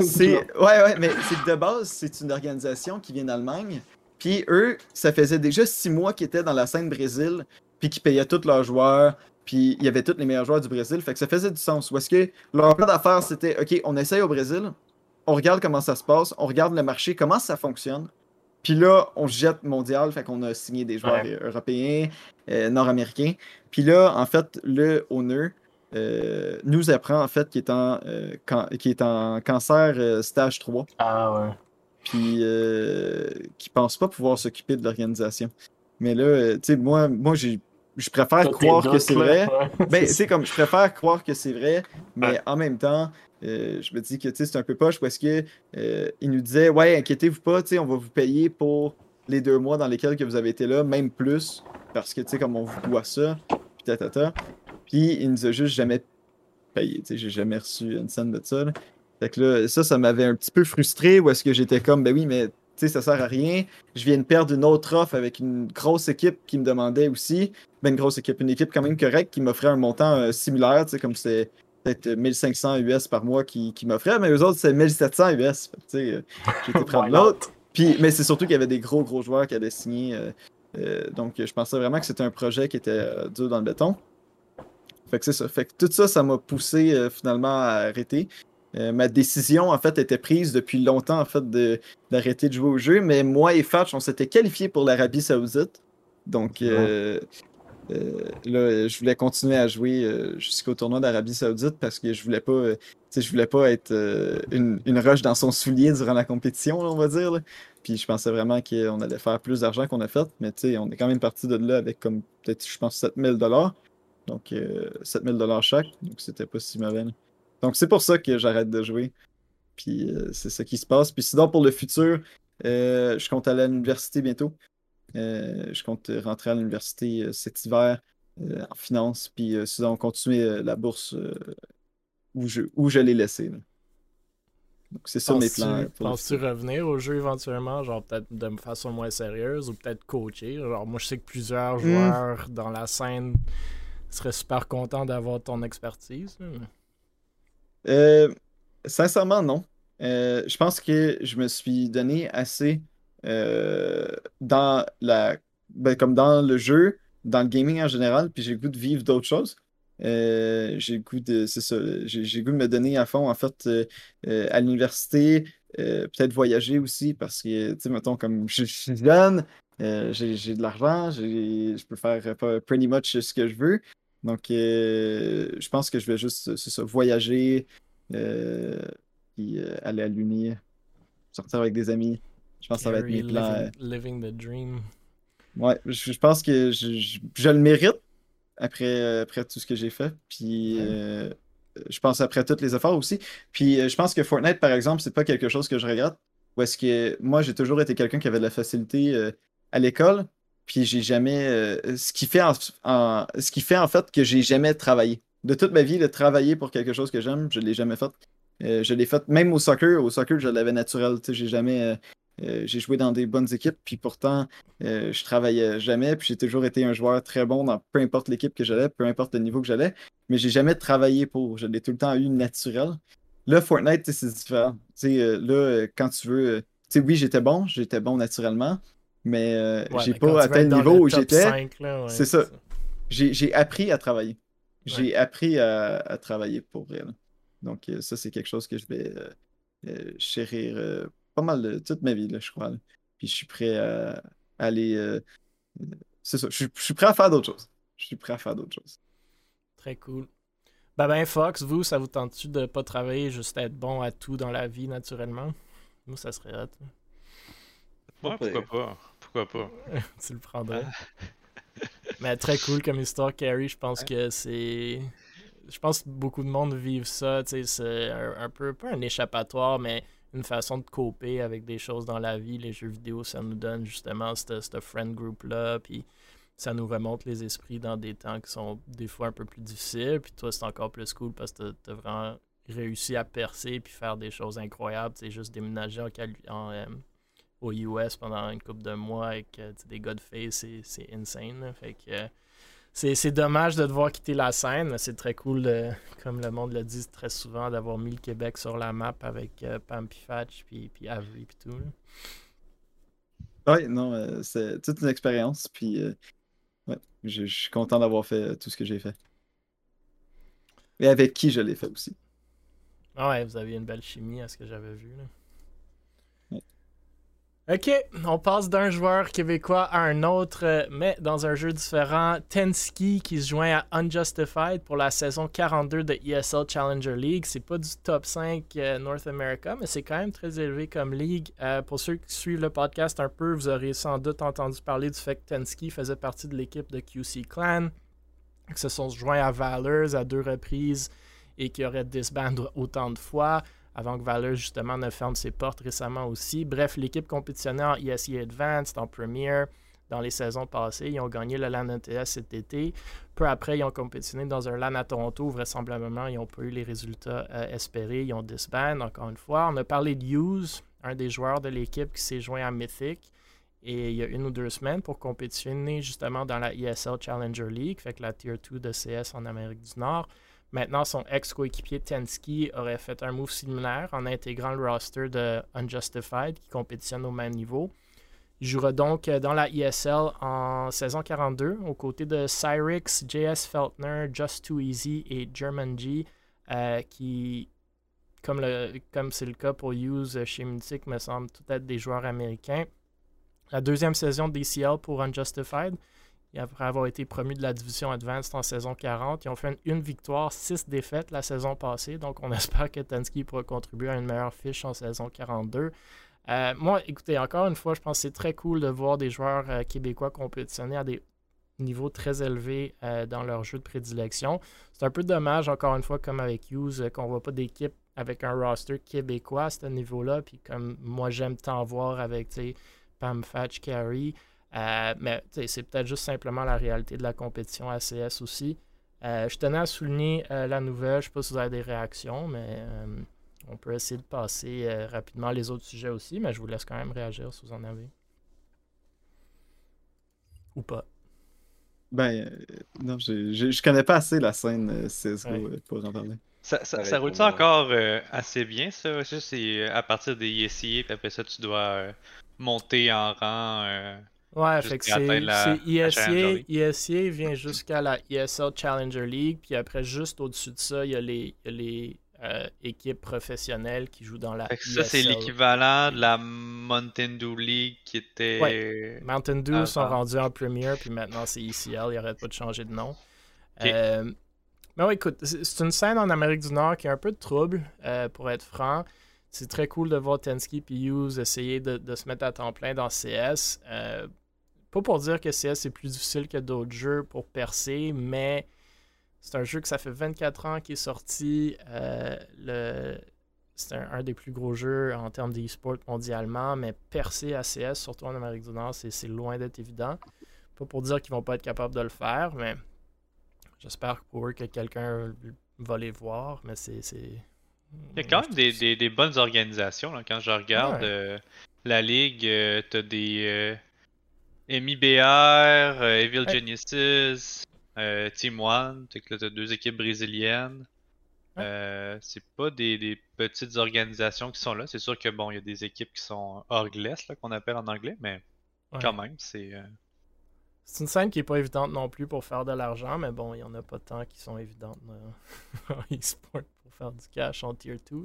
c'est. Ouais, ouais, mais c'est de base, c'est une organisation qui vient d'Allemagne. Puis eux, ça faisait déjà six mois qu'ils étaient dans la scène Brésil, puis qu'ils payaient tous leurs joueurs, puis il y avait tous les meilleurs joueurs du Brésil. Fait que ça faisait du sens. Ou est-ce que leur plan d'affaires, c'était OK, on essaye au Brésil, on regarde comment ça se passe, on regarde le marché, comment ça fonctionne. Puis là, on jette mondial, fait qu'on a signé des joueurs européens, euh, nord-américains. Puis là, en fait, le owner euh, nous apprend en fait qu'il est en, euh, est en cancer stage 3. Ah ouais. Puis qu'il pense pas pouvoir s'occuper de l'organisation. Mais là, tu sais, moi, moi j'ai je préfère croire que c'est vrai. Ben, c'est comme, je préfère croire que c'est vrai, mais en même temps, euh, je me dis que c'est un peu poche parce que euh, il nous disait Ouais, inquiétez-vous pas, on va vous payer pour les deux mois dans lesquels que vous avez été là, même plus, parce que tu sais, comme on vous doit ça, puis Puis il nous a juste jamais payé. J'ai jamais reçu une scène de ça. Fait que là, ça, ça m'avait un petit peu frustré, où est-ce que j'étais comme Ben oui, mais sais, ça sert à rien. Je viens de perdre une autre offre avec une grosse équipe qui me demandait aussi. Ben, une grosse équipe, une équipe quand même correcte qui m'offrait un montant euh, similaire, tu sais, comme c'est peut-être 1500 US par mois qui, qui m'offraient, mais eux autres, c'est 1700 US. J'ai été prendre l'autre. Puis, mais c'est surtout qu'il y avait des gros, gros joueurs qui. Euh, euh, donc, je pensais vraiment que c'était un projet qui était euh, dur dans le béton. Fait que c'est ça. Fait que tout ça, ça m'a poussé finalement à arrêter. Ma décision, en fait, était prise depuis longtemps, en fait, d'arrêter de, jouer au jeu. Mais moi et Fatch, on s'était qualifiés pour l'Arabie Saoudite. Donc, euh, là, je voulais continuer à jouer euh, jusqu'au tournoi d'Arabie Saoudite parce que je voulais pas, euh, je voulais pas être une, une rush dans son soulier durant la compétition, on va dire. Puis je pensais vraiment qu'on allait faire plus d'argent qu'on a fait, mais on est quand même parti de là avec comme peut-être, je pense, 7000 dollars. Donc 7000 dollars chaque, donc c'était pas si mauvais. Donc c'est pour ça que j'arrête de jouer. Puis c'est ça qui se passe. Puis sinon, pour le futur, je compte aller à l'université bientôt. je compte rentrer à l'université cet hiver en finance. Puis sinon, continuer la bourse où je, où je l'ai laissé. Donc c'est ça mes plans. Penses-tu revenir au jeu éventuellement, genre peut-être de façon moins sérieuse ou peut-être coacher? Genre moi je sais que plusieurs hmm. joueurs dans la scène seraient super contents d'avoir ton expertise. Euh, sincèrement, non. Euh, je pense que je me suis donné assez euh, dans la. Ben, comme dans le jeu, dans le gaming en général, puis j'ai le goût de vivre d'autres choses. J'ai goût de, c'est ça, j'ai, goût de me donner à fond, en fait, à l'université, peut-être voyager aussi, parce que, tu sais, mettons, comme je, suis jeune, j'ai, de l'argent, je peux faire pretty much ce que je veux. Donc, je pense que je vais juste, c'est ça, voyager, puis aller à l'Uni, sortir avec des amis. Je pense que ça va être mes plans. Living, the dream. Ouais, je, pense que je, je le mérite, après, euh, après tout ce que j'ai fait. Puis euh, je pense après tous les efforts aussi. Puis euh, je pense que Fortnite, par exemple, c'est pas quelque chose que je regrette. Ou est-ce que moi, j'ai toujours été quelqu'un qui avait de la facilité à l'école. Puis j'ai jamais. ce, qui fait en, ce qui fait en fait que j'ai jamais travaillé. De toute ma vie, de travailler pour quelque chose que j'aime, je l'ai jamais fait. je l'ai fait même au soccer. Au soccer, je l'avais naturel. J'ai jamais. Euh, j'ai joué dans des bonnes équipes, puis pourtant, euh, je travaillais jamais, puis j'ai toujours été un joueur très bon dans peu importe l'équipe que j'allais, peu importe le niveau que j'allais, mais j'ai jamais travaillé pour. Je l'ai tout le temps eu naturel. Là, Fortnite, c'est différent. Euh, là, quand tu veux. oui, j'étais bon, j'étais bon naturellement, mais j'ai pas atteint le niveau où j'étais. c'est ça. J'ai appris à travailler. J'ai appris à, travailler pour vrai. Donc, ça, c'est quelque chose que je vais chérir pas mal de toute ma vie, là, je crois. Puis je suis prêt à, aller. Euh, c'est ça, je, suis prêt à faire d'autres choses. Je suis prêt à faire d'autres choses. Très cool. Ben ben Fox, vous, ça vous tente-tu de pas travailler, juste être bon à tout dans la vie naturellement? Moi, ça serait hot. Ouais, pourquoi pas? Pourquoi pas? tu le prendrais. Mais très cool comme histoire, Carrie. Je pense que c'est. Je pense que beaucoup de monde vivent ça. C'est un, un, peu, pas un échappatoire, mais une façon de coper avec des choses dans la vie. Les jeux vidéo, ça nous donne justement ce friend group-là, puis ça nous remonte les esprits dans des temps qui sont des fois un peu plus difficiles. Puis toi, c'est encore plus cool parce que tu as vraiment réussi à percer puis faire des choses incroyables. C'est juste déménager en, en euh, aux US pendant une couple de mois avec euh, des gars de face, c'est insane. Fait que euh, c'est dommage de devoir quitter la scène. C'est très cool, comme le monde le dit très souvent, d'avoir mis le Québec sur la map avec euh, Pam Fatch puis, puis Avery puis tout. Oui, non, euh, c'est toute une expérience. Puis euh, ouais, je, suis content d'avoir fait tout ce que j'ai fait. Et avec qui je l'ai fait aussi. Ah ouais, vous aviez une belle chimie à ce que j'avais vu. Là. Ok, on passe d'un joueur québécois à un autre, mais dans un jeu différent. Tenski qui se joint à Unjustified pour la saison 42 de ESL Challenger League. C'est pas du top 5 euh, North America, mais c'est quand même très élevé comme ligue. Euh, pour ceux qui suivent le podcast un peu, vous aurez sans doute entendu parler du fait que Tenski faisait partie de l'équipe de QC Clan, qui se sont joints à Valors à deux reprises et qui auraient disbandé autant de fois avant que Valor justement ne ferme ses portes récemment aussi. Bref, l'équipe compétitionnait en ESE Advanced, en Premier dans les saisons passées. Ils ont gagné le LAN NTS cet été. Peu après, ils ont compétitionné dans un LAN à Toronto. Vraisemblablement, ils n'ont pas eu les résultats euh, espérés. Ils ont disband, encore une fois. On a parlé de Hughes, un des joueurs de l'équipe qui s'est joint à Mythic. Et il y a une ou deux semaines pour compétitionner justement dans la ESL Challenger League, fait la Tier 2 de CS en Amérique du Nord. Maintenant, son ex-coéquipier Tensky aurait fait un move similaire en intégrant le roster de Unjustified qui compétitionne au même niveau. Il jouera donc dans la ESL en saison 42 aux côtés de Cyrix, JS Feltner, Just Too Easy et German G euh, qui, comme, comme c'est le cas pour Hughes chez Mythic, me semble tout être des joueurs américains. La deuxième saison d'ECL pour Unjustified après avoir été promu de la division Advanced en saison 40. Ils ont fait une, victoire, six défaites la saison passée. Donc, on espère que Tansky pourra contribuer à une meilleure fiche en saison 42. Euh, moi, écoutez, encore une fois, je pense que c'est très cool de voir des joueurs euh, québécois compétitionner à des niveau très élevé dans leur jeu de prédilection. C'est un peu dommage, encore une fois, comme avec Hughes, qu'on ne voit pas d'équipe avec un roster québécois à ce niveau-là. Puis comme moi, j'aime tant voir avec Pam Fatch, Carey. Mais c'est peut-être juste simplement la réalité de la compétition ACS aussi. je tenais à souligner la nouvelle. Je ne sais pas si vous avez des réactions, mais on peut essayer de passer euh, rapidement les autres sujets aussi, mais je vous laisse quand même réagir si vous en avez. Ou pas. Ben, euh, non, je, je, connais pas assez la scène euh, CSGO pour en parler. Ça, ça, roule ça encore assez bien, ça? c'est à partir des ISIA, puis après ça, tu dois monter en rang. Ouais, fait que c'est ISIA, ISIA vient jusqu'à la ESL Challenger League, puis après, juste au-dessus de ça, il y a les, y a les euh, équipe professionnelle qui joue dans la. ça, c'est l'équivalent de la Mountain Dew League qui était. Ouais. Mountain Dew sont rendus en Premier, puis maintenant c'est ECL, ils n'arrêtent pas de changer de nom. Euh, mais oui, écoute, c'est une scène en Amérique du Nord qui a un peu de trouble, euh, pour être franc. C'est très cool de voir Tensky et Hughes essayer de, de, se mettre à temps plein dans CS. Pas pour dire que CS est plus difficile que d'autres jeux pour percer, mais c'est un jeu que ça fait 24 ans qui est sorti. Euh, le... C'est un, des plus gros jeux en termes d'e-sport mondialement, mais percer ACS, surtout en Amérique du Nord, c'est loin d'être évident. Pas pour dire qu'ils vont pas être capables de le faire, mais j'espère pour eux que quelqu'un va les voir, mais c'est. Il y a quand même des, bonnes organisations. Quand je regarde euh, la ligue, euh, t'as des MIBR, Evil Genesis, euh, Team One, tu as deux équipes brésiliennes. Euh, c'est pas des, petites organisations qui sont là. C'est sûr que bon, il y a des équipes qui sont glace, qu'on appelle en anglais, mais quand même, c'est. Euh, c'est une scène qui est pas évidente non plus pour faire de l'argent, mais bon, il y en a pas tant qui sont évidentes en e-sport pour faire du cash en tier 2.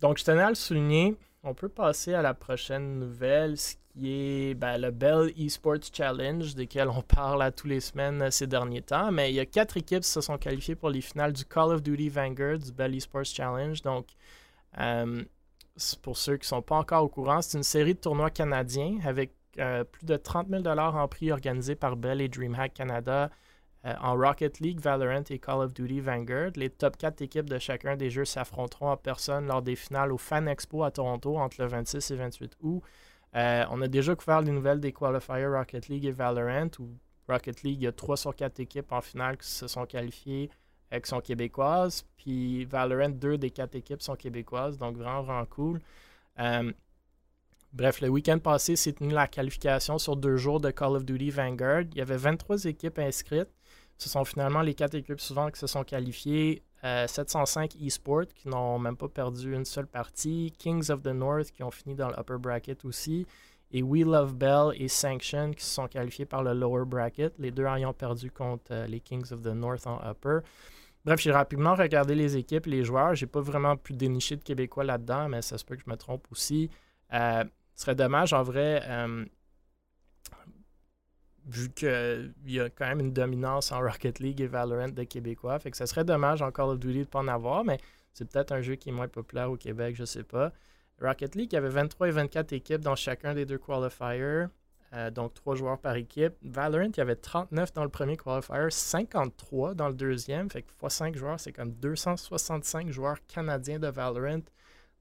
donc, je tenais à le souligner. On peut passer à la prochaine nouvelle, ce qui est ben, le Bell Esports Challenge, desquels on parle à tous les semaines euh, ces derniers temps. Mais il y a quatre équipes qui se sont qualifiées pour les finales du Call of Duty Vanguard, du Bell Esports Challenge. Donc, euh, pour ceux qui ne sont pas encore au courant, c'est une série de tournois canadiens avec euh, plus de 30 000 en prix organisés par Bell et DreamHack Canada euh, en Rocket League, Valorant et Call of Duty Vanguard. Les top 4 équipes de chacun des jeux s'affronteront en personne lors des finales au Fan Expo à Toronto entre le 26 et 28 août. Euh, on a déjà couvert les nouvelles des qualifiers Rocket League et Valorant, où Rocket League, il y a 3 sur 4 équipes en finale qui se sont qualifiées, euh, qui sont québécoises. Puis Valorant, 2 des 4 équipes sont québécoises, donc vraiment, vraiment cool. bref, le week-end passé, c'est tenu la qualification sur deux jours de Call of Duty Vanguard. Il y avait 23 équipes inscrites. Ce sont finalement les quatre équipes suivantes qui se sont qualifiées. 705 euh, eSports qui n'ont même pas perdu une seule partie. Kings of the North qui ont fini dans l'upper bracket aussi. Et We Love Bell et Sanction qui se sont qualifiés par le lower bracket. Les deux ayant perdu contre euh, les Kings of the North en upper. Bref, j'ai rapidement regardé les équipes, les joueurs. J'ai pas vraiment pu dénicher de Québécois là-dedans, mais ça se peut que je me trompe aussi. Euh, ce serait dommage, en vrai, vu qu'il y a quand même une dominance en Rocket League et Valorant de Québécois. Fait que ça serait dommage en Call of Duty de ne pas en avoir, mais c'est peut-être un jeu qui est moins populaire au Québec, je sais pas. Rocket League, il y avait 23 et 24 équipes dans chacun des deux qualifiers, euh, donc 3 joueurs par équipe. Valorant, il y avait 39 dans le premier qualifier, 53 dans le deuxième, fait que x 5 joueurs, c'est comme 265 joueurs canadiens de Valorant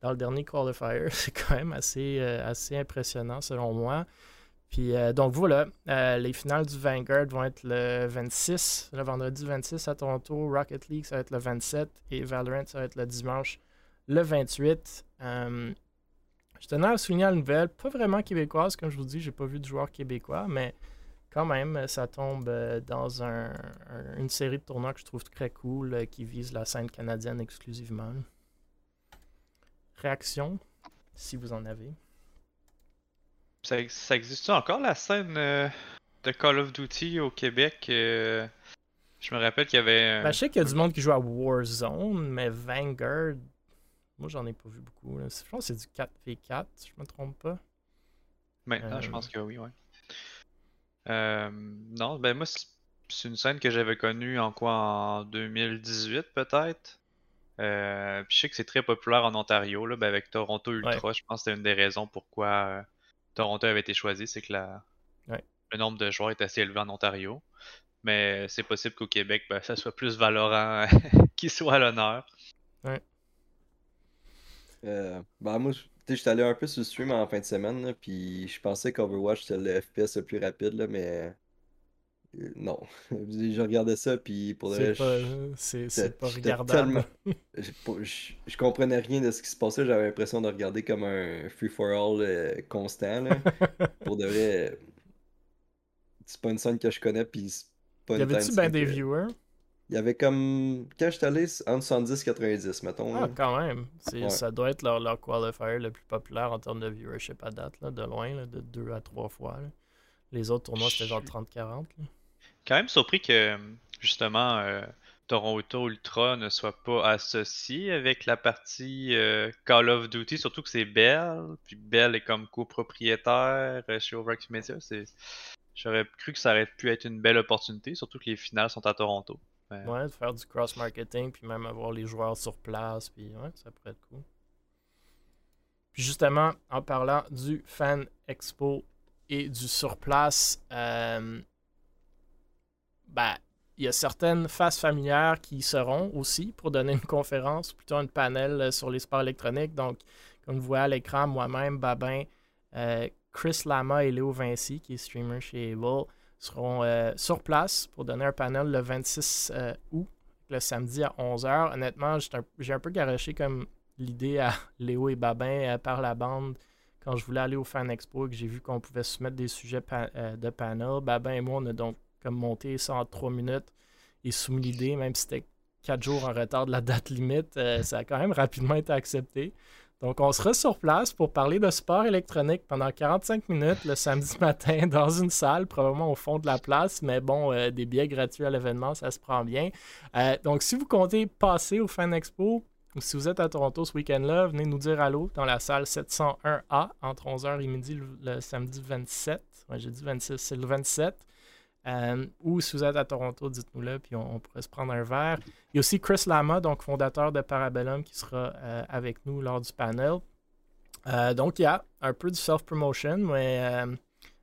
dans le dernier qualifier. C'est quand même assez, euh, assez impressionnant selon moi. Puis euh, donc voilà, euh, les finales du Vanguard vont être le 26, le vendredi 26 à Toronto. Rocket League, ça va être le 27 et Valorant, ça va être le dimanche le 28. Euh, je tenais à souligner la nouvelle, pas vraiment québécoise, comme je vous dis, j'ai pas vu de joueurs québécois, mais quand même, ça tombe dans une série de tournois que je trouve très cool qui vise la scène canadienne exclusivement. Réaction, si vous en avez. Ça, ça existe encore la scène euh, de Call of Duty au Québec? Euh, Je me rappelle qu'il y avait. Ben, je sais qu'il y a du monde qui joue à Warzone, mais Vanguard, moi j'en ai pas vu beaucoup. Je pense que c'est du 4v4, si je me trompe pas. Maintenant, je euh. pense que oui, ouais. non, ben moi, c'est une scène que j'avais connue en quoi En 2018 peut-être? je sais que c'est très populaire en Ontario, là, ben avec Toronto Ultra, je pense que c'est une des raisons pourquoi Toronto avait été choisi, c'est que la, le nombre de joueurs est assez élevé en Ontario. Mais c'est possible qu'au Québec, ben, ça soit plus Valorant qui soit à l'honneur. Ouais. Euh, ben moi, j'étais allé un peu sur le stream en fin de semaine, puis je pensais qu'Overwatch c'était le FPS le plus rapide, là, mais non. je regardais ça, puis pour le C'est pas, regardable. je, comprenais rien de ce qui se passait, j'avais l'impression de regarder comme un free-for-all euh, constant. pour de vrai, c'est pas une scène que je connais, puis pas y avait-tu bien des viewers? Il y avait comme. Quand j'étais allé, entre 110 et 90, mettons. Ah, quand même. Ça doit être leur, leur, qualifier le plus populaire en termes de viewership à date, là, de loin, là, de 2 à 3 fois. Les autres tournois, c'était genre 30-40. Quand même surpris que, justement, euh, Toronto Ultra ne soit pas associé avec la partie euh, Call of Duty, surtout que c'est Bell. Puis Bell est comme copropriétaire euh, chez Overx Media. J'aurais cru que ça aurait pu être une belle opportunité, surtout que les finales sont à Toronto. Ouais, de faire du cross-marketing, puis même avoir les joueurs sur place, puis ouais, ça pourrait être cool. Puis justement, en parlant du Fan Expo et du surplace, euh, ben, il y a certaines faces familières qui seront aussi pour donner une conférence, plutôt un panel sur les sports électroniques. Donc, comme vous voyez à l'écran, moi-même, Babin, euh, Chris Lama et Léo Vinci, qui est streamer chez Able, seront euh, sur place pour donner un panel le 26 euh, août, le samedi à 11h. Honnêtement, j'ai un, peu garoché comme l'idée à Léo et Babin euh, par la bande quand je voulais aller au Fan Expo et que j'ai vu qu'on pouvait soumettre des sujets de panel. Babin et moi, on a donc comme monté ça en 3 minutes et soumis l'idée, même si c'était 4 jours en retard de la date limite, ça a quand même rapidement été accepté. Donc, on sera sur place pour parler de sport électronique pendant 45 minutes le samedi matin dans une salle, probablement au fond de la place, mais bon, euh, des billets gratuits à l'événement, ça se prend bien. Euh, donc, si vous comptez passer au Fan Expo, ou si vous êtes à Toronto ce week-end-là, venez nous dire allô dans la salle 701A entre 11h et midi le, samedi 27. Ouais, j'ai dit 26, c'est le 27. Euh, ou si vous êtes à Toronto, dites-nous-le, puis on, pourrait se prendre un verre. Il y a aussi Chris Lama, donc fondateur de Parabellum, qui sera euh, avec nous lors du panel. Euh, donc, il y a un peu du self-promotion, mais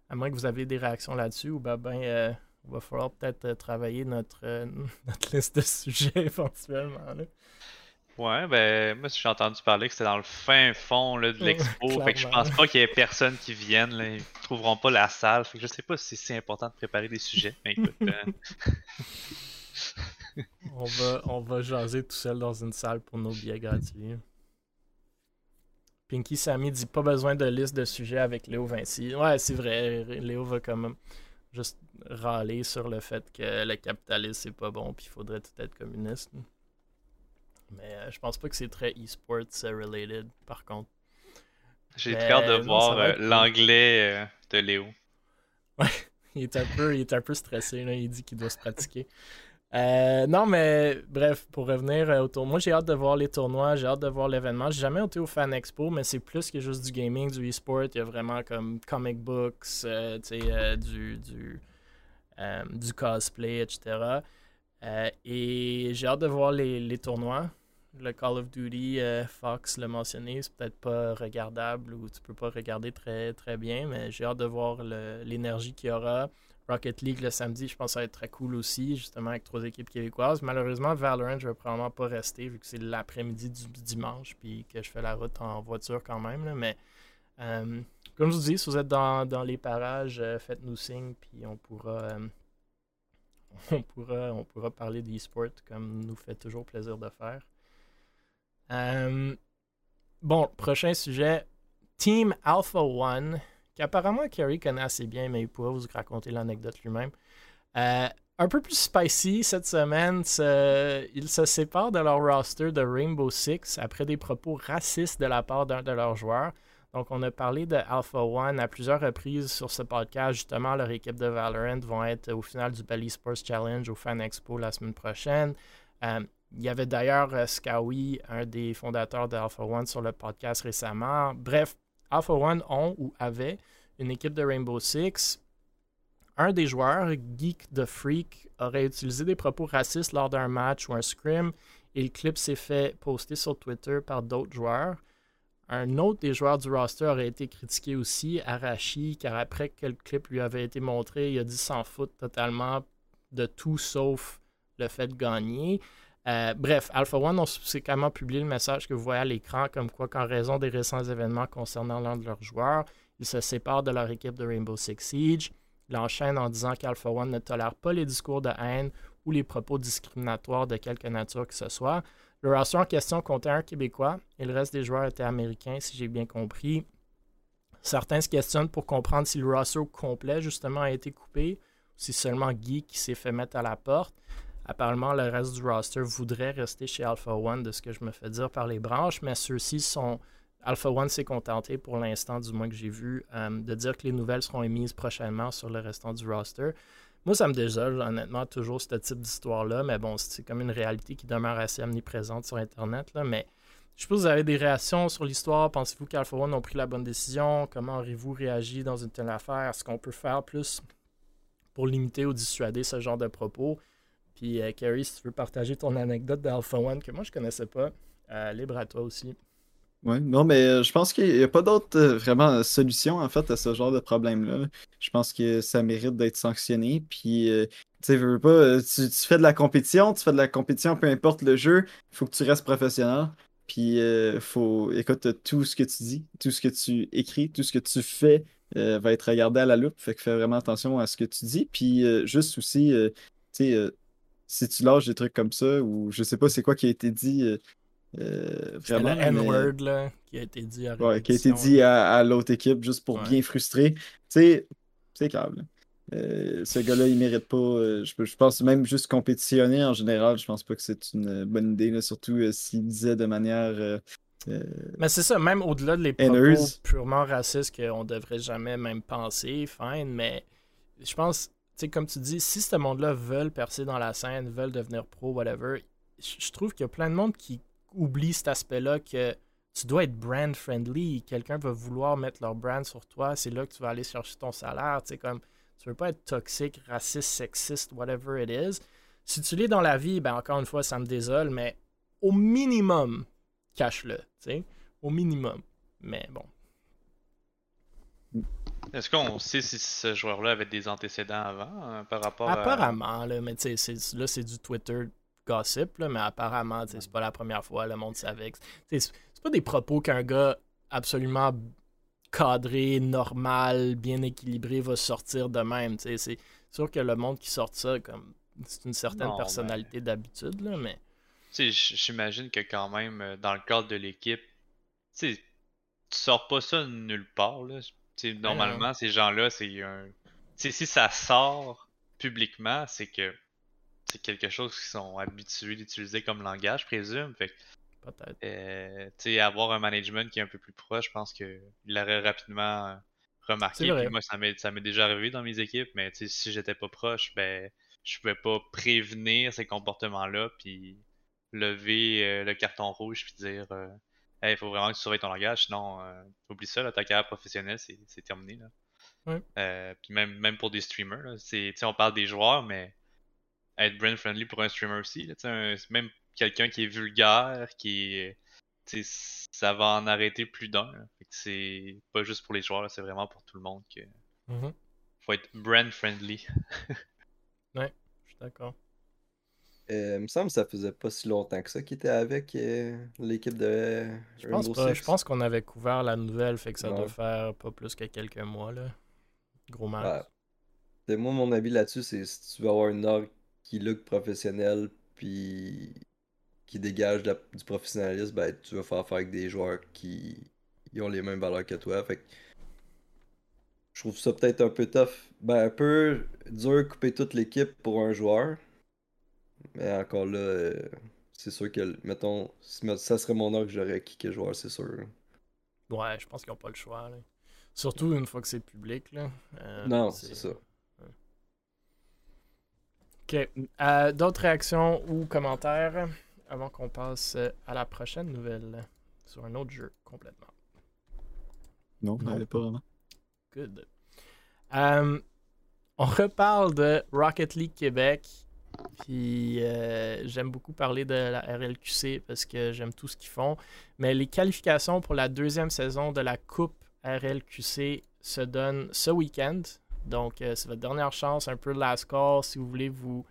à moins que vous avez des réactions là-dessus, ou ben, ben il va falloir peut-être travailler notre, notre, liste de sujets éventuellement. Ouais, ben, moi, j'ai entendu parler que c'était dans le fin fond là, de l'expo. fait que je pense pas qu'il y ait personne qui vienne. Là. Ils trouveront pas la salle. Fait que je sais pas si c'est si important de préparer des sujets. Mais écoute. Euh. on, va, on va jaser tout seul dans une salle pour nos billets gratuits. Pinky Sammy dit pas besoin de liste de sujets avec Léo Vinci. Ouais, c'est vrai. Léo va quand même juste râler sur le fait que le capitalisme c'est pas bon puis il faudrait tout être communiste. Mais euh, je pense pas que c'est très e-sports euh, related, par contre. J'ai hâte de voir euh, l'anglais de Léo. Ouais, il est un peu, il est un peu stressé, là. il dit qu'il doit se pratiquer. non, mais bref, pour revenir au tournoi, moi j'ai hâte de voir les tournois, j'ai hâte de voir l'événement. J'ai jamais été au Fan Expo, mais c'est plus que juste du gaming, du e-sport. Il y a vraiment comme comic books, du, du, du cosplay, etc. et j'ai hâte de voir les, les tournois le Call of Duty, euh, Fox l'a mentionné, c'est peut-être pas regardable ou tu peux pas regarder très, très bien, mais j'ai hâte de voir l'énergie qu'il y aura. Rocket League le samedi, je pense que ça va être très cool aussi, justement avec trois équipes québécoises. Malheureusement, Valorant, je vais probablement pas rester vu que c'est l'après-midi du dimanche puis que je fais la route en voiture quand même. mais euh, comme je vous dis, si vous êtes dans, les parages, euh, faites-nous signe puis on pourra, on pourra, on pourra parler d'e-sport comme nous fait toujours plaisir de faire. Euh, bon, prochain sujet. Team Alpha One, qu'apparemment Kerry connaît assez bien, mais il pourra vous raconter l'anecdote lui-même. Euh, un peu plus spicy cette semaine, ils se séparent de leur roster de Rainbow Six après des propos racistes de la part d'un de leurs joueurs. Donc, on a parlé de Alpha One à plusieurs reprises sur ce podcast. Justement, leur équipe de Valorant vont être au final du Bally Sports Challenge au Fan Expo la semaine prochaine. Euh, il y avait d'ailleurs euh, Skawi, un des fondateurs d'Alpha One, sur le podcast récemment. Bref, Alpha One ont ou avaient une équipe de Rainbow Six. Un des joueurs, Geek the Freak, aurait utilisé des propos racistes lors d'un match ou un scrim et le clip s'est fait poster sur Twitter par d'autres joueurs. Un autre des joueurs du roster aurait été critiqué aussi, Arashi, car après que le clip lui avait été montré, il a dit s'en foutre totalement de tout sauf le fait de gagner. Euh, bref, Alpha One ont subséquemment publié le message que vous voyez à l'écran, comme quoi qu'en raison des récents événements concernant l'un de leurs joueurs, ils se séparent de leur équipe de Rainbow Six Siege. Ils enchaînent en disant qu'Alpha One ne tolère pas les discours de haine ou les propos discriminatoires de quelque nature que ce soit. Le roster en question comptait un Québécois et le reste des joueurs étaient américains, si j'ai bien compris. Certains se questionnent pour comprendre si le roster complet, justement, a été coupé ou si seulement Guy qui s'est fait mettre à la porte. Apparemment, le reste du roster voudrait rester chez Alpha One, de ce que je me fais dire par les branches, mais ceux-ci sont. Alpha One s'est contenté, pour l'instant, du moins que j'ai vu, euh, de dire que les nouvelles seront émises prochainement sur le restant du roster. Moi, ça me désole, honnêtement, toujours ce type d'histoire-là, mais bon, c'est comme une réalité qui demeure assez omniprésente sur Internet, mais je suppose que vous avez des réactions sur l'histoire? Pensez-vous qu'Alpha One ont pris la bonne décision? Comment auriez-vous réagi dans une telle affaire? Est-ce qu'on peut faire plus pour limiter ou dissuader ce genre de propos? Puis, euh, Carrie, si tu veux partager ton anecdote d'Alpha One que moi je connaissais pas, euh, libre à toi aussi. Oui, non, mais euh, je pense qu'il n'y a pas d'autre vraiment solution en fait à ce genre de problème-là. Je pense que ça mérite d'être sanctionné. Puis, tu sais, pas, tu, fais de la compétition, tu fais de la compétition, peu importe le jeu, il faut que tu restes professionnel. Puis, faut, écoute, tout ce que tu dis, tout ce que tu écris, tout ce que tu fais va être regardé à la loupe. Fait que fais vraiment attention à ce que tu dis. Puis, juste aussi, tu sais, si tu lâches des trucs comme ça, ou je sais pas c'est quoi qui a été dit. Euh, euh vraiment. Le N-word, là, qui a été dit à ouais, qui a été dit à, l'autre équipe juste pour bien frustrer. Tu sais, c'est câble. Euh, ce gars-là, il mérite pas. Euh, je, pense même juste compétitionner en général, je pense pas que c'est une bonne idée, surtout s'il disait de manière. Mais c'est ça, même au-delà de les propos purement racistes qu'on devrait jamais même penser, fine, mais je pense comme tu dis, si ce monde-là veulent percer dans la scène, veulent devenir pro, whatever, je trouve qu'il y a plein de monde qui oublie cet aspect-là que tu dois être brand friendly. Quelqu'un va vouloir mettre leur brand sur toi, c'est là que tu vas aller chercher ton salaire. Tu sais, comme tu veux pas être toxique, raciste, sexiste, whatever it is. Si tu l'es dans la vie, ben encore une fois, ça me désole, mais au minimum, cache-le. Tu sais, au minimum. Mais bon, est-ce qu'on sait si ce joueur-là avait des antécédents avant hein, par rapport apparemment, là, mais tu sais, là, c'est du Twitter gossip, là, mais apparemment, c'est pas la première fois, le monde savait. C'est pas des propos qu'un gars absolument cadré, normal, bien équilibré va sortir de même. C'est sûr que le monde qui sort ça, comme c'est une certaine personnalité d'habitude, là, mais. J'imagine que quand même, euh, dans le cadre de l'équipe, tu sors pas ça nulle part. Là normalement, ces gens-là, c'est un. si ça sort publiquement, c'est que c'est quelque chose qu'ils sont habitués d'utiliser comme langage, présume. Fait Peut-être. Euh, avoir un management qui est un peu plus proche, je pense qu'il l'aurait rapidement remarqué. moi, ça m'est déjà arrivé dans mes équipes, mais si j'étais pas proche, ben je pouvais pas prévenir ces comportements-là, puis lever euh, le carton rouge, puis dire euh, il faut vraiment que tu surveilles ton langage, sinon, euh, oublie ça, ta carrière professionnelle, c'est terminé. Là. Euh, puis même, même pour des streamers, là, on parle des joueurs, mais être brand friendly pour un streamer aussi. Là, même quelqu'un qui est vulgaire, qui est. Ça va en arrêter plus d'un. C'est pas juste pour les joueurs, c'est vraiment pour tout le monde que. Mm-hmm. Faut être brand friendly. ouais, je suis d'accord. Euh, il me semble que ça faisait pas si longtemps que ça qu'il était avec euh, l'équipe de je pense, je pense qu'on avait couvert la nouvelle, fait que ça doit faire pas plus que quelques mois. Là. Gros mal. Moi, mon avis là-dessus, c'est si tu veux avoir une orgue qui look professionnel puis qui dégage du professionnalisme, ben, tu vas faire affaire avec des joueurs qui ont les mêmes valeurs que toi. Fait je trouve ça peut-être un peu tough. Ben, un peu dur de couper toute l'équipe pour un joueur. Mais encore là, euh, c'est sûr que, mettons, ça serait mon heure que j'aurais kické joueur, c'est sûr. Ouais, je pense qu'ils n'ont pas le choix. Surtout une fois que c'est public. Là. Euh, non, c'est ça. Ok. Euh, d'autres réactions ou commentaires avant qu'on passe à la prochaine nouvelle sur un autre jeu complètement. Non, non. pas vraiment. Good. on reparle de Rocket League Québec Puis euh, j'aime beaucoup parler de la RLQC parce que j'aime tout ce qu'ils font. Mais les qualifications pour la deuxième saison de la Coupe RLQC se donnent ce week-end. Donc euh, c'est votre dernière chance, un peu de last call si vous voulez vous,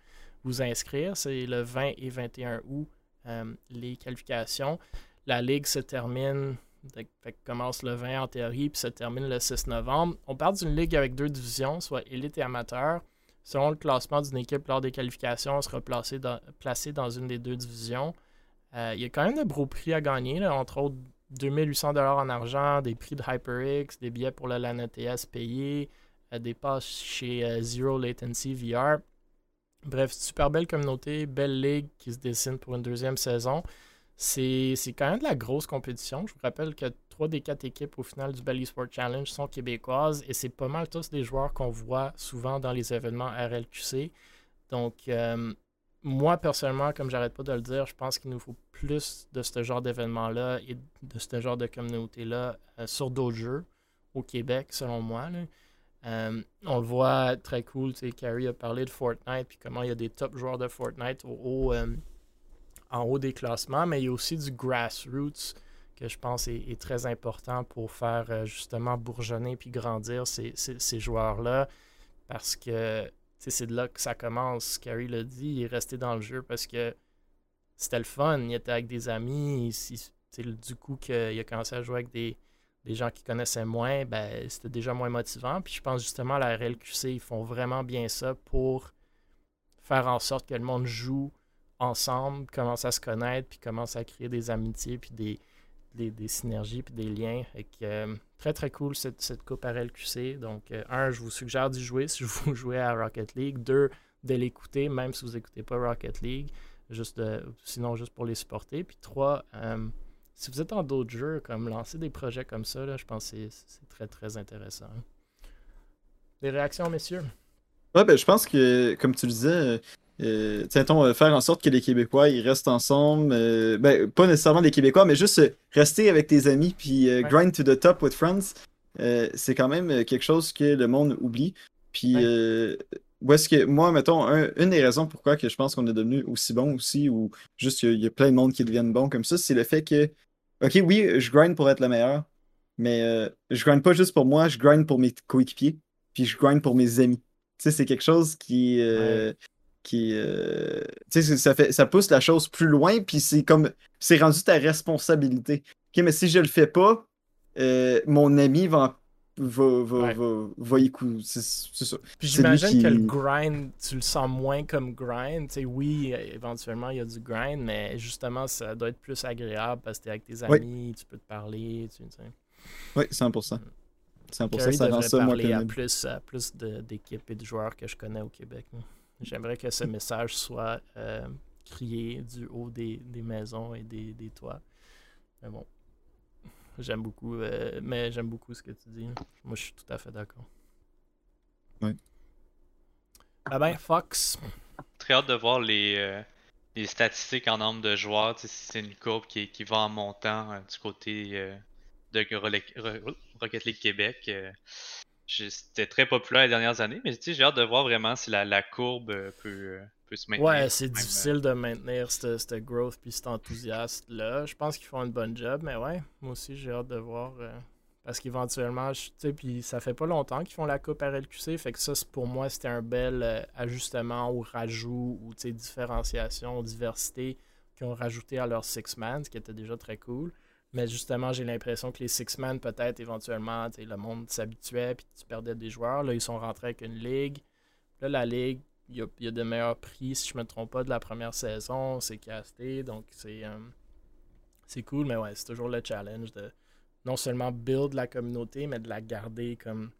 vous inscrire. C'est le 20 et 21 août les qualifications. La ligue se termine fait, commence le 20 en théorie, puis se termine le 6 novembre. On parle d'une ligue avec deux divisions, soit élite et amateur. Selon le classement d'une équipe lors des qualifications, on sera placé dans, une des deux divisions. Euh, il y a quand même de gros prix à gagner, entre autres 2800 en argent, des prix de HyperX, des billets pour le LAN ETS payés, euh, des passes chez euh, Zero Latency VR. Bref, super belle communauté, belle ligue qui se dessine pour une deuxième saison. C'est quand même de la grosse compétition. Je vous rappelle que trois des quatre équipes au final du Bally Sport Challenge sont québécoises et c'est pas mal tous des joueurs qu'on voit souvent dans les événements RLQC. Donc, euh, moi personnellement, comme j'arrête pas de le dire, je pense qu'il nous faut plus de ce genre d'événements-là et de ce genre de communauté-là euh, sur d'autres jeux au Québec, selon moi. Euh, on le voit très cool. Carrie a parlé de Fortnite puis comment il y a des top joueurs de Fortnite au, au en haut des classements, mais il y a aussi du grassroots que je pense est, très important pour faire euh, justement bourgeonner puis grandir ces, joueurs-là. Parce que c'est de là que ça commence. Carrie l'a dit, il est resté dans le jeu parce que c'était le fun. Il était avec des amis. du coup, qu'il a commencé à jouer avec des, gens qui connaissaient moins, ben, c'était déjà moins motivant. Puis je pense justement à la RLQC, ils font vraiment bien ça pour faire en sorte que le monde joue ensemble, commencent à se connaître, puis commencent à créer des amitiés, puis des, des, synergies, puis des liens. Que, euh, très, très cool cette, cette coupe RLQC. Donc, euh, un, je vous suggère d'y jouer si vous jouez à Rocket League. Deux, de l'écouter, même si vous n'écoutez pas Rocket League. Juste sinon, juste pour les supporter. Puis trois, euh, si vous êtes en d'autres jeux, comme lancer des projets comme ça, là, je pense que c'est très, très intéressant. Des réactions, messieurs? Ouais, ben, je pense que, comme tu le disais, euh, euh, faire en sorte que les Québécois ils restent ensemble. Euh, ben, pas nécessairement les Québécois, mais juste rester avec tes amis puis grind to the top with friends. c'est quand même quelque chose que le monde oublie. Puis, où est-ce que, moi, mettons, une des raisons pourquoi que je pense qu'on est devenu aussi bon aussi, ou juste il y, a plein de monde qui deviennent bons comme ça, c'est le fait que, ok, oui, je grind pour être le meilleur, mais je grind pas juste pour moi, je grind pour mes coéquipiers, puis je grind pour mes amis. Tu sais, c'est quelque chose qui qui euh, ça fait ça pousse la chose plus loin puis c'est comme c'est rendu ta responsabilité. Ok mais si je le fais pas euh, mon ami va va, va, va, écouter c'est ça. Puis j'imagine que le grind tu le sens moins comme grind. Tu oui éventuellement il y a du grind mais justement ça doit être plus agréable parce que t'es avec tes amis tu peux te parler tu sais. Oui 100% 100% ça rend ça moins à plus, à plus d'équipes et de joueurs que je connais au Québec. J'aimerais que ce message soit euh, crié du haut des, maisons et des, toits. Mais bon, j'aime beaucoup, euh, mais j'aime beaucoup ce que tu dis. Moi, je suis tout à fait d'accord. Oui. Ah ben, Fox. Très hâte de voir les, euh, les statistiques en nombre de joueurs. Si c'est une courbe qui, qui va en montant du côté de Rocket League Québec. C'était très populaire les dernières années, mais j'ai hâte de voir vraiment si la, courbe euh, euh, peut, se maintenir. Ouais, c'est difficile euh, de maintenir cette, growth puis cet enthousiasme-là. Je pense qu'ils font un bon job, mais ouais, moi aussi j'ai hâte de voir. parce qu'éventuellement, tu sais, puis ça fait pas longtemps qu'ils font la coupe RLQC, fait que ça, pour moi, c'était un bel ajustement ou rajout ou différenciation, diversité qu'ils ont rajouté à leur six-man, ce qui était déjà très cool. Mais justement, j'ai l'impression que les six-man, peut-être éventuellement, le monde s'habituait puis tu perdais des joueurs. Là, ils sont rentrés avec une ligue. Là, la ligue, il y a, y a, de meilleurs prix, si je me trompe pas, de la première saison. C'est casté. Donc, c'est euh, c'est cool. Mais ouais, c'est toujours le challenge de non seulement build la communauté, mais de la garder comme.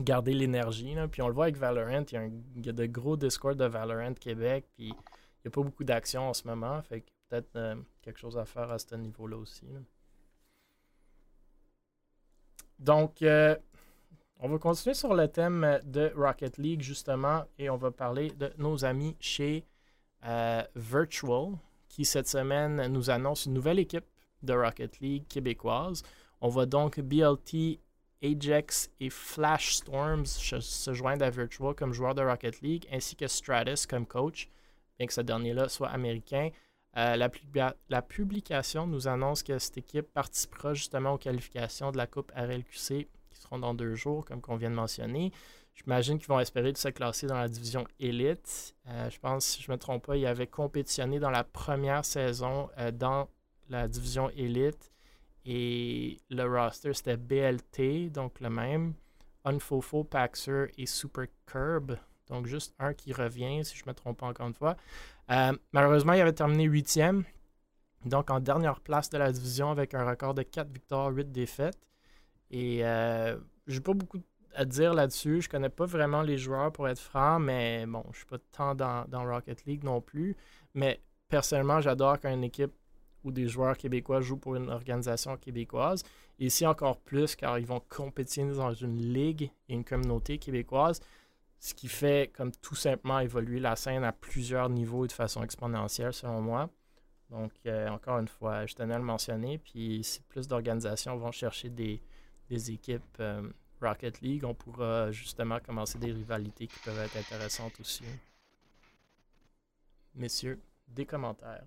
Garder l'énergie. Puis on le voit avec Valorant. Il y, y a de gros Discord de Valorant Québec. Puis il n'y a pas beaucoup d'action en ce moment. Fait que peut-être euh, quelque chose à faire à ce niveau-là aussi. Donc, euh, on va continuer sur le thème de Rocket League, justement, et on va parler de nos amis chez euh, Virtual, qui cette semaine nous annonce une nouvelle équipe de Rocket League québécoise. On va donc BLT Ajax et Flash Storms se joignent à Virtual comme joueur de Rocket League, ainsi que Stratus comme coach, bien que ce dernier-là soit américain. Euh, la, publication nous annonce que cette équipe participera justement aux qualifications de la Coupe RLQC qui seront dans deux jours, comme qu'on vient de mentionner. J'imagine qu'ils vont espérer se classer dans la division élite. Euh, je pense, si je ne me trompe pas, ils avaient compétitionné dans la première saison euh, dans la division élite. Et le roster, c'était BLT, donc le même. Unfofo, Paxer et Super Curb. Donc juste un qui revient, si je ne me trompe pas encore une fois. Euh, malheureusement, il avait terminé huitième. Donc en dernière place de la division avec un record de 4 victoires, 8 défaites. Et euh, j'ai pas beaucoup à dire là-dessus. Je connais pas vraiment les joueurs pour être franc, mais bon, je suis pas tant dans, dans Rocket League non plus. Mais personnellement, j'adore quand une équipe ou des joueurs québécois jouent pour une organisation québécoise. Ici encore plus car ils vont compétir dans une ligue et une communauté québécoise ce qui fait comme tout simplement évoluer la scène à plusieurs niveaux et de façon exponentielle selon moi. Donc, euh, encore une fois, je tenais à le mentionner. Puis, si plus d'organisations vont chercher des, équipes euh, Rocket League, on pourra justement commencer des rivalités qui peuvent être intéressantes aussi. Messieurs, des commentaires.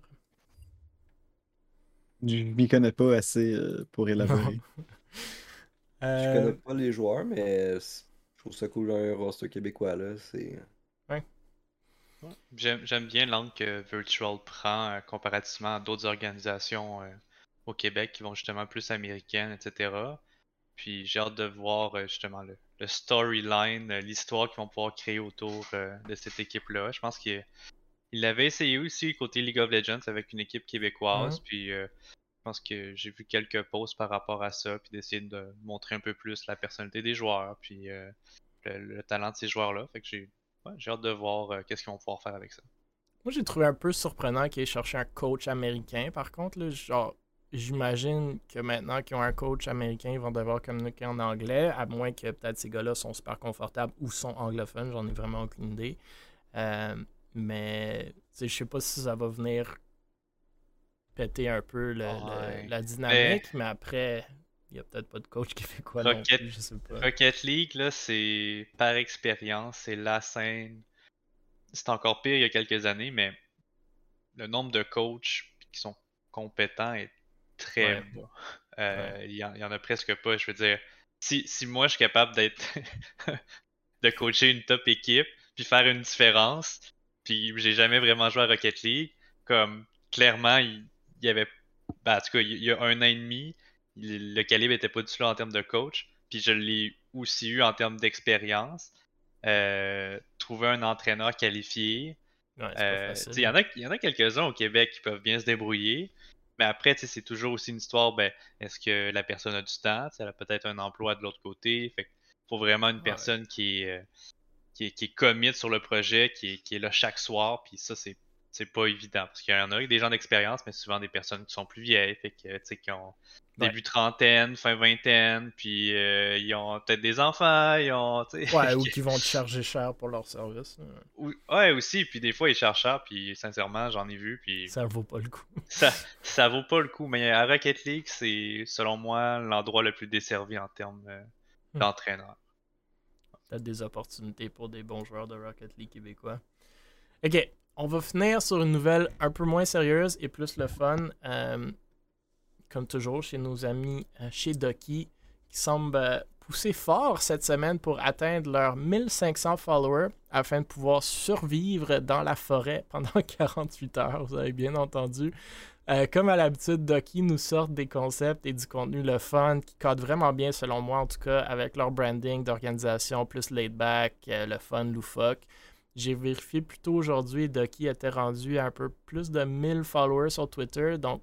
Je m'y connais pas assez euh, pour élaborer. Je connais pas les joueurs, mais trouve ça cool un roster québécois là. C'est. Ouais. J'aime bien l'angle que Virtual prend euh, comparativement à d'autres organisations euh, au Québec qui vont justement plus américaines, etc. Puis j'ai hâte de voir euh, justement le, storyline, l'histoire qu'ils vont pouvoir créer autour de cette équipe-là. Je pense qu'il l'avait essayé aussi côté League of Legends avec une équipe québécoise. Puis pense que j'ai vu quelques posts par rapport à ça, puis d'essayer de montrer un peu plus la personnalité des joueurs, puis le, talent de ces joueurs-là. Fait que j'ai hâte de voir euh, qu'est-ce qu'ils vont pouvoir faire avec ça. Moi, j'ai trouvé un peu surprenant qu'ils aient cherché un coach américain. Par contre, là, genre, j'imagine que maintenant qu'ils ont un coach américain, ils vont devoir communiquer en anglais, à moins que peut-être ces gars-là sont super confortables ou sont anglophones, j'en ai vraiment aucune idée. Euh, mais je sais pas si ça va venir péter un peu la dynamique, mais après, il n'y a peut-être pas de coach qui fait quoi Rocket, Rocket League, là, c'est par expérience, c'est la scène. C'est encore pire il y a quelques années, mais le nombre de coachs qui sont compétents est très bas. Euh, il, y en, a presque pas. Je veux dire, si, si moi je suis capable d'être de coacher une top équipe, puis faire une différence, puis j'ai jamais vraiment joué à Rocket League, comme clairement, il, y avait. Ben, en tout cas, il y a un an et demi, le calibre était pas du tout en termes de coach. Puis je l'ai aussi eu en termes d'expérience. Euh, trouver un entraîneur qualifié. Euh, il y en a, y en a quelques-uns au Québec qui peuvent bien se débrouiller. Mais après, c'est toujours aussi une histoire, ben, est-ce que la personne a du temps? Elle a peut-être un emploi de l'autre côté. Fait faut vraiment une personne qui est, euh, qui est, qui est commit sur le projet, qui est, qui est là chaque soir. Puis ça, c'est c'est pas évident parce qu'il y en a des gens d'expérience, mais souvent des personnes qui sont plus vieilles, fait que, qui ont début trentaine, fin vingtaine, puis euh, ils ont peut-être des enfants, ils ont. Ouais, ou qui vont te charger cher pour leur service. ouais, aussi, puis des fois ils chargent cher, puis sincèrement, j'en ai vu, puis. Ça vaut pas le coup. ça, ça vaut pas le coup, mais à Rocket League, c'est selon moi l'endroit le plus desservi en termes euh, hmm. d'entraîneur. Peut-être des opportunités pour des bons joueurs de Rocket League québécois. Ok, on va finir sur une nouvelle un peu moins sérieuse et plus le fun. Euh, comme toujours, chez nos amis euh, chez Ducky, qui semblent euh, pousser fort cette semaine pour atteindre leurs 1500 followers afin de pouvoir survivre dans la forêt pendant 48 heures. Vous avez bien entendu. comme à l'habitude, Ducky nous sortent des concepts et du contenu le fun qui code vraiment bien, selon moi en tout cas, avec leur branding d'organisation plus laid back, le fun loufoque. J'ai vérifié plus tôt aujourd'hui, Ducky était rendu à un peu plus de 1000 followers sur Twitter, donc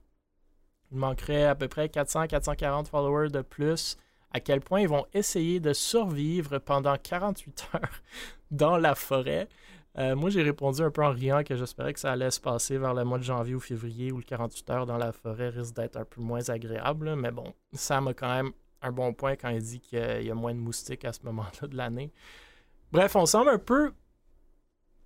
il manquerait à peu près 400-440 followers de plus. À quel point ils vont essayer de survivre pendant 48 heures dans la forêt? Euh, moi, j'ai répondu un peu en riant que j'espérais que ça allait se passer vers le mois de janvier ou février où le 48 heures dans la forêt risque d'être un peu moins agréable. Mais bon, ça m'a quand même un bon point quand il dit qu'il y a moins de moustiques à ce moment-là de l'année. Bref, on semble un peu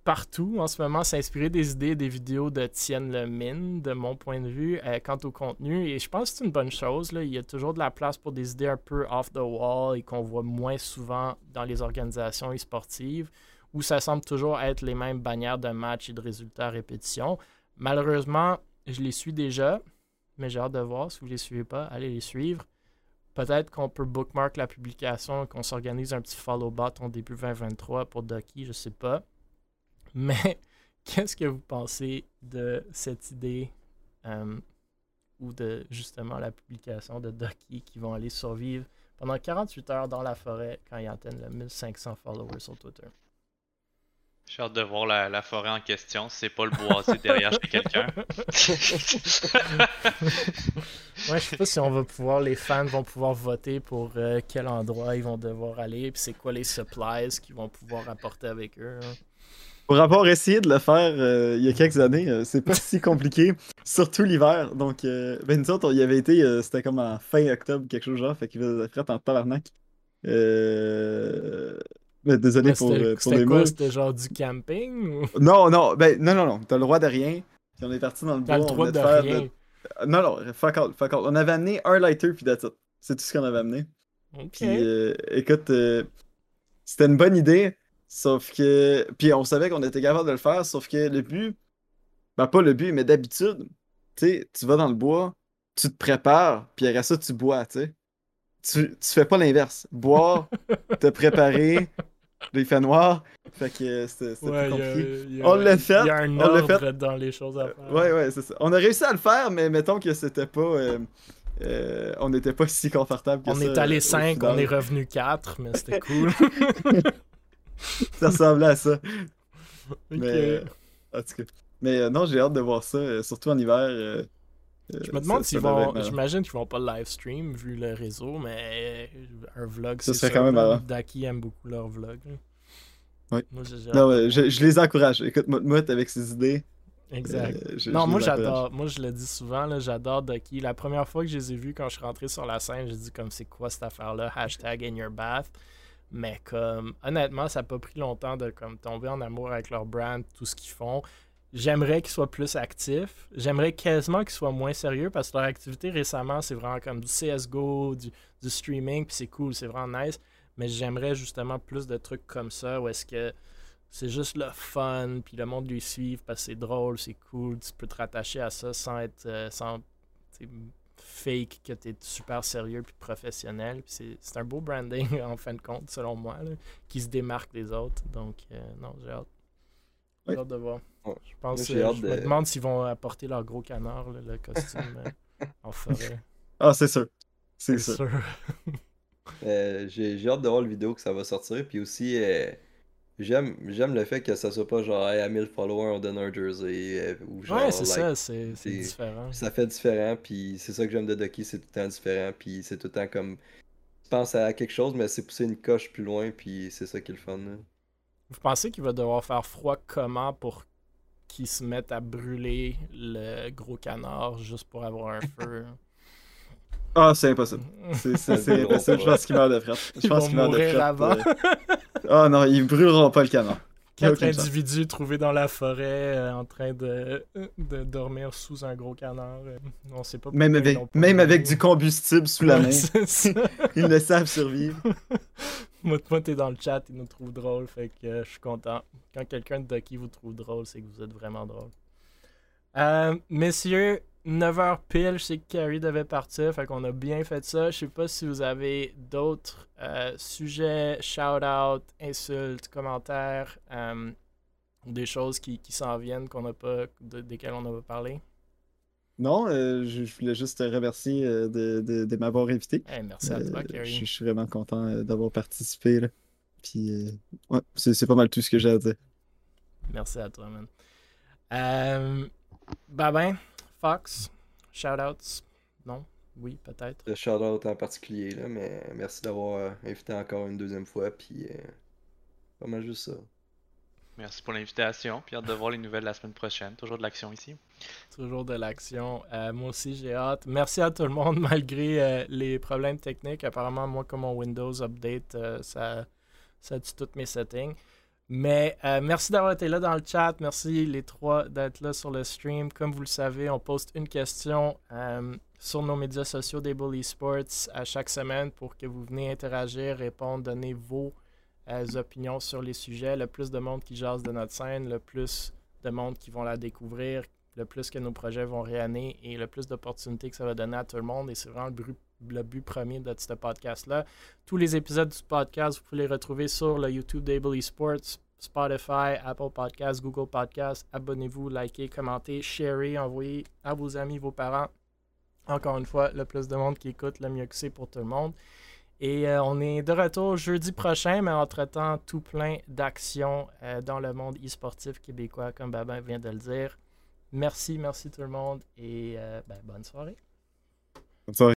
partout en ce moment s'inspirer des idées des vidéos de Tienne Le Min, de mon point de vue, euh, quant au contenu. Et je pense que c'est une bonne chose. Il y a toujours de la place pour des idées un peu off the wall et qu'on voit moins souvent dans les organisations e-sportives, où ça semble toujours être les mêmes bannières de matchs et de résultats à répétition. Malheureusement, je les suis déjà, mais j'ai hâte de voir. Si vous ne les suivez pas, allez les suivre. Peut-être qu'on peut bookmark la publication, qu'on s'organise un petit follow-bot en début 2023 pour Ducky, je sais pas. Mais qu'est-ce que vous pensez de cette idée euh, ou de justement la publication de Ducky qui vont aller survivre pendant 48 heures dans la forêt quand ils atteignent le 1500 followers sur Twitter? J'ai hâte de voir la, forêt en question. C'est pas le bois, derrière chez quelqu'un. ouais, je sais pas si on va pouvoir, les fans vont pouvoir voter pour euh, quel endroit ils vont devoir aller, puis c'est quoi les supplies qu'ils vont pouvoir apporter avec eux. Hein. Pour avoir essayé de le faire euh, il y a quelques années, euh, c'est pas si compliqué, surtout l'hiver. Donc, ben nous autres, on y avait été, c'était comme en fin octobre, quelque chose genre, fait qu'il faisait fret en tabarnak. Euh, désolé pour, euh, pour les mots. C'était genre du camping Non, non, ben, non, non, non. T'as le droit de rien. Puis on est parti dans le bois. le droit de rien. Non, non, fuck out, fuck out. On avait amené un lighter puis that's C'est tout ce qu'on avait amené. Ok. Puis euh, écoute, euh, c'était une bonne idée. Sauf que. Puis on savait qu'on était capable de le faire, sauf que le but. Ben, pas le but, mais d'habitude, tu sais, tu vas dans le bois, tu te prépares, puis après ça, tu bois, tu sais. Tu, tu fais pas l'inverse. Boire, te préparer, il fait noir. Fait que c'était compliqué. on l'a fait. Il y a un ordre dans les choses à faire. Ouais, ouais, c'est ça. On a réussi à le faire, mais mettons que c'était pas. Euh, euh, on n'était pas si confortable que on ça. On est allé 5, on est revenu 4, mais c'était cool. ça ressemblait à ça. Mais, en tout cas. Mais euh, non, j'ai hâte de voir ça, surtout en hiver. Euh, je me demande s'ils vont. J'imagine qu'ils vont pas le live stream vu le réseau, mais un vlog, c'est ça. quand même Daki aime beaucoup leur vlog. Oui. Moi, non, je, je, les encourage. Écoute, Moutmout avec ses idées. Exact. Euh, non, moi j'adore. Moi je le dis souvent, j'adore Ducky. La première fois que je les ai vus quand je suis rentré sur la scène, j'ai dit comme c'est quoi cette affaire-là, hashtag in your bath. Mais comme honnêtement, ça n'a pas pris longtemps de comme tomber en amour avec leur brand, tout ce qu'ils font. J'aimerais qu'ils soient plus actifs. J'aimerais quasiment qu'ils soient moins sérieux parce que leur activité récemment, c'est vraiment comme du CSGO, du, streaming, puis c'est cool, c'est vraiment nice. Mais j'aimerais justement plus de trucs comme ça où est-ce que c'est juste le fun, puis le monde lui suit parce que c'est drôle, c'est cool, tu peux te rattacher à ça sans être euh, fake que tu es super sérieux puis professionnel. Puis c'est un beau branding en fin de compte, selon moi, qui se démarque des autres. Donc, euh, non, j'ai hâte. J'ai hâte de voir. Je pense je me demande s'ils vont apporter leur gros canard, le costume euh, en forêt. Ah, c'est sûr. C'est sûr. Euh, j'ai hâte de voir le vidéo que ça va sortir. Puis aussi, euh, j'aime le fait que ça soit pas genre à 1000 followers on donne un jersey. ou genre, ouais, c'est ça, c'est différent. Ça fait différent. Puis c'est ça que j'aime de Ducky, c'est tout le temps différent. Puis c'est tout le temps comme. Tu penses à quelque chose, mais c'est pousser une coche plus loin. Puis c'est ça qui est le fun. Vous pensez qu'il va devoir faire froid comment pour qu'ils se mettent à brûler le gros canard juste pour avoir un feu? Ah, c'est impossible. C'est impossible. Je pense qu'il meurt de fret. Je pense qu'il meurt de fret. avant. Euh. Ah non, ils brûleront pas le canard. Quatre individus trouvés dans la forêt euh, en train de, de, dormir sous un gros canard. Euh, on sait pas même avec, même avec du combustible sous la main. ils ne savent survivre. moi, moi t'es dans le chat, il nous trouve drôle, fait que euh, je suis content. Quand quelqu'un de Ducky vous trouve drôle, c'est que vous êtes vraiment drôle. Messieurs, 9h pile, je sais que Carrie devait partir, fait qu'on a bien fait ça. Je sais pas si vous avez d'autres euh, sujets, shout-out, insultes, commentaires, des choses qui, qui s'en viennent qu'on a pas, desquelles on n'a pas parlé? Non, euh, je, voulais juste te remercier euh, de, m'avoir invité. merci à toi, euh, Je, suis vraiment content d'avoir participé. Puis, ouais, c'est pas mal tout ce que j'ai à dire. Merci à toi, man. Euh, ben, Fox, shout-outs. Non? Oui, peut-être. Le shout-out en particulier, là, mais merci d'avoir invité encore une deuxième fois. Puis, pas mal juste ça. Merci pour l'invitation, puis hâte de voir les nouvelles la semaine prochaine. Toujours de l'action ici. Toujours de l'action. Euh, moi aussi, j'ai hâte. Merci à tout le monde, malgré euh, les problèmes techniques. Apparemment, moi, comme mon Windows Update, euh, ça, ça tue tous mes settings. Mais euh, merci d'avoir été là dans le chat. Merci les trois d'être là sur le stream. Comme vous le savez, on poste une question euh, sur nos médias sociaux des Bully Sports à chaque semaine pour que vous venez interagir, répondre, donner vos euh, opinions sur les sujets. Le plus de monde qui jase de notre scène, le plus de monde qui vont la découvrir, le plus que nos projets vont rayonner et le plus d'opportunités que ça va donner à tout le monde. Et c'est vraiment le but, premier de ce podcast-là. Tous les épisodes du podcast, vous pouvez les retrouver sur le YouTube d'Able Esports, Spotify, Apple Podcasts, Google Podcasts. Abonnez-vous, likez, commentez, sharez, envoyez à vos amis, vos parents. Encore une fois, le plus de monde qui écoute, le mieux que c'est pour tout le monde. Et euh, on est de retour jeudi prochain, mais entre-temps, tout plein d'actions euh, dans le monde e-sportif québécois, comme Babin vient de le dire. Merci, merci tout le monde et euh, ben, bonne soirée. Bonne soirée.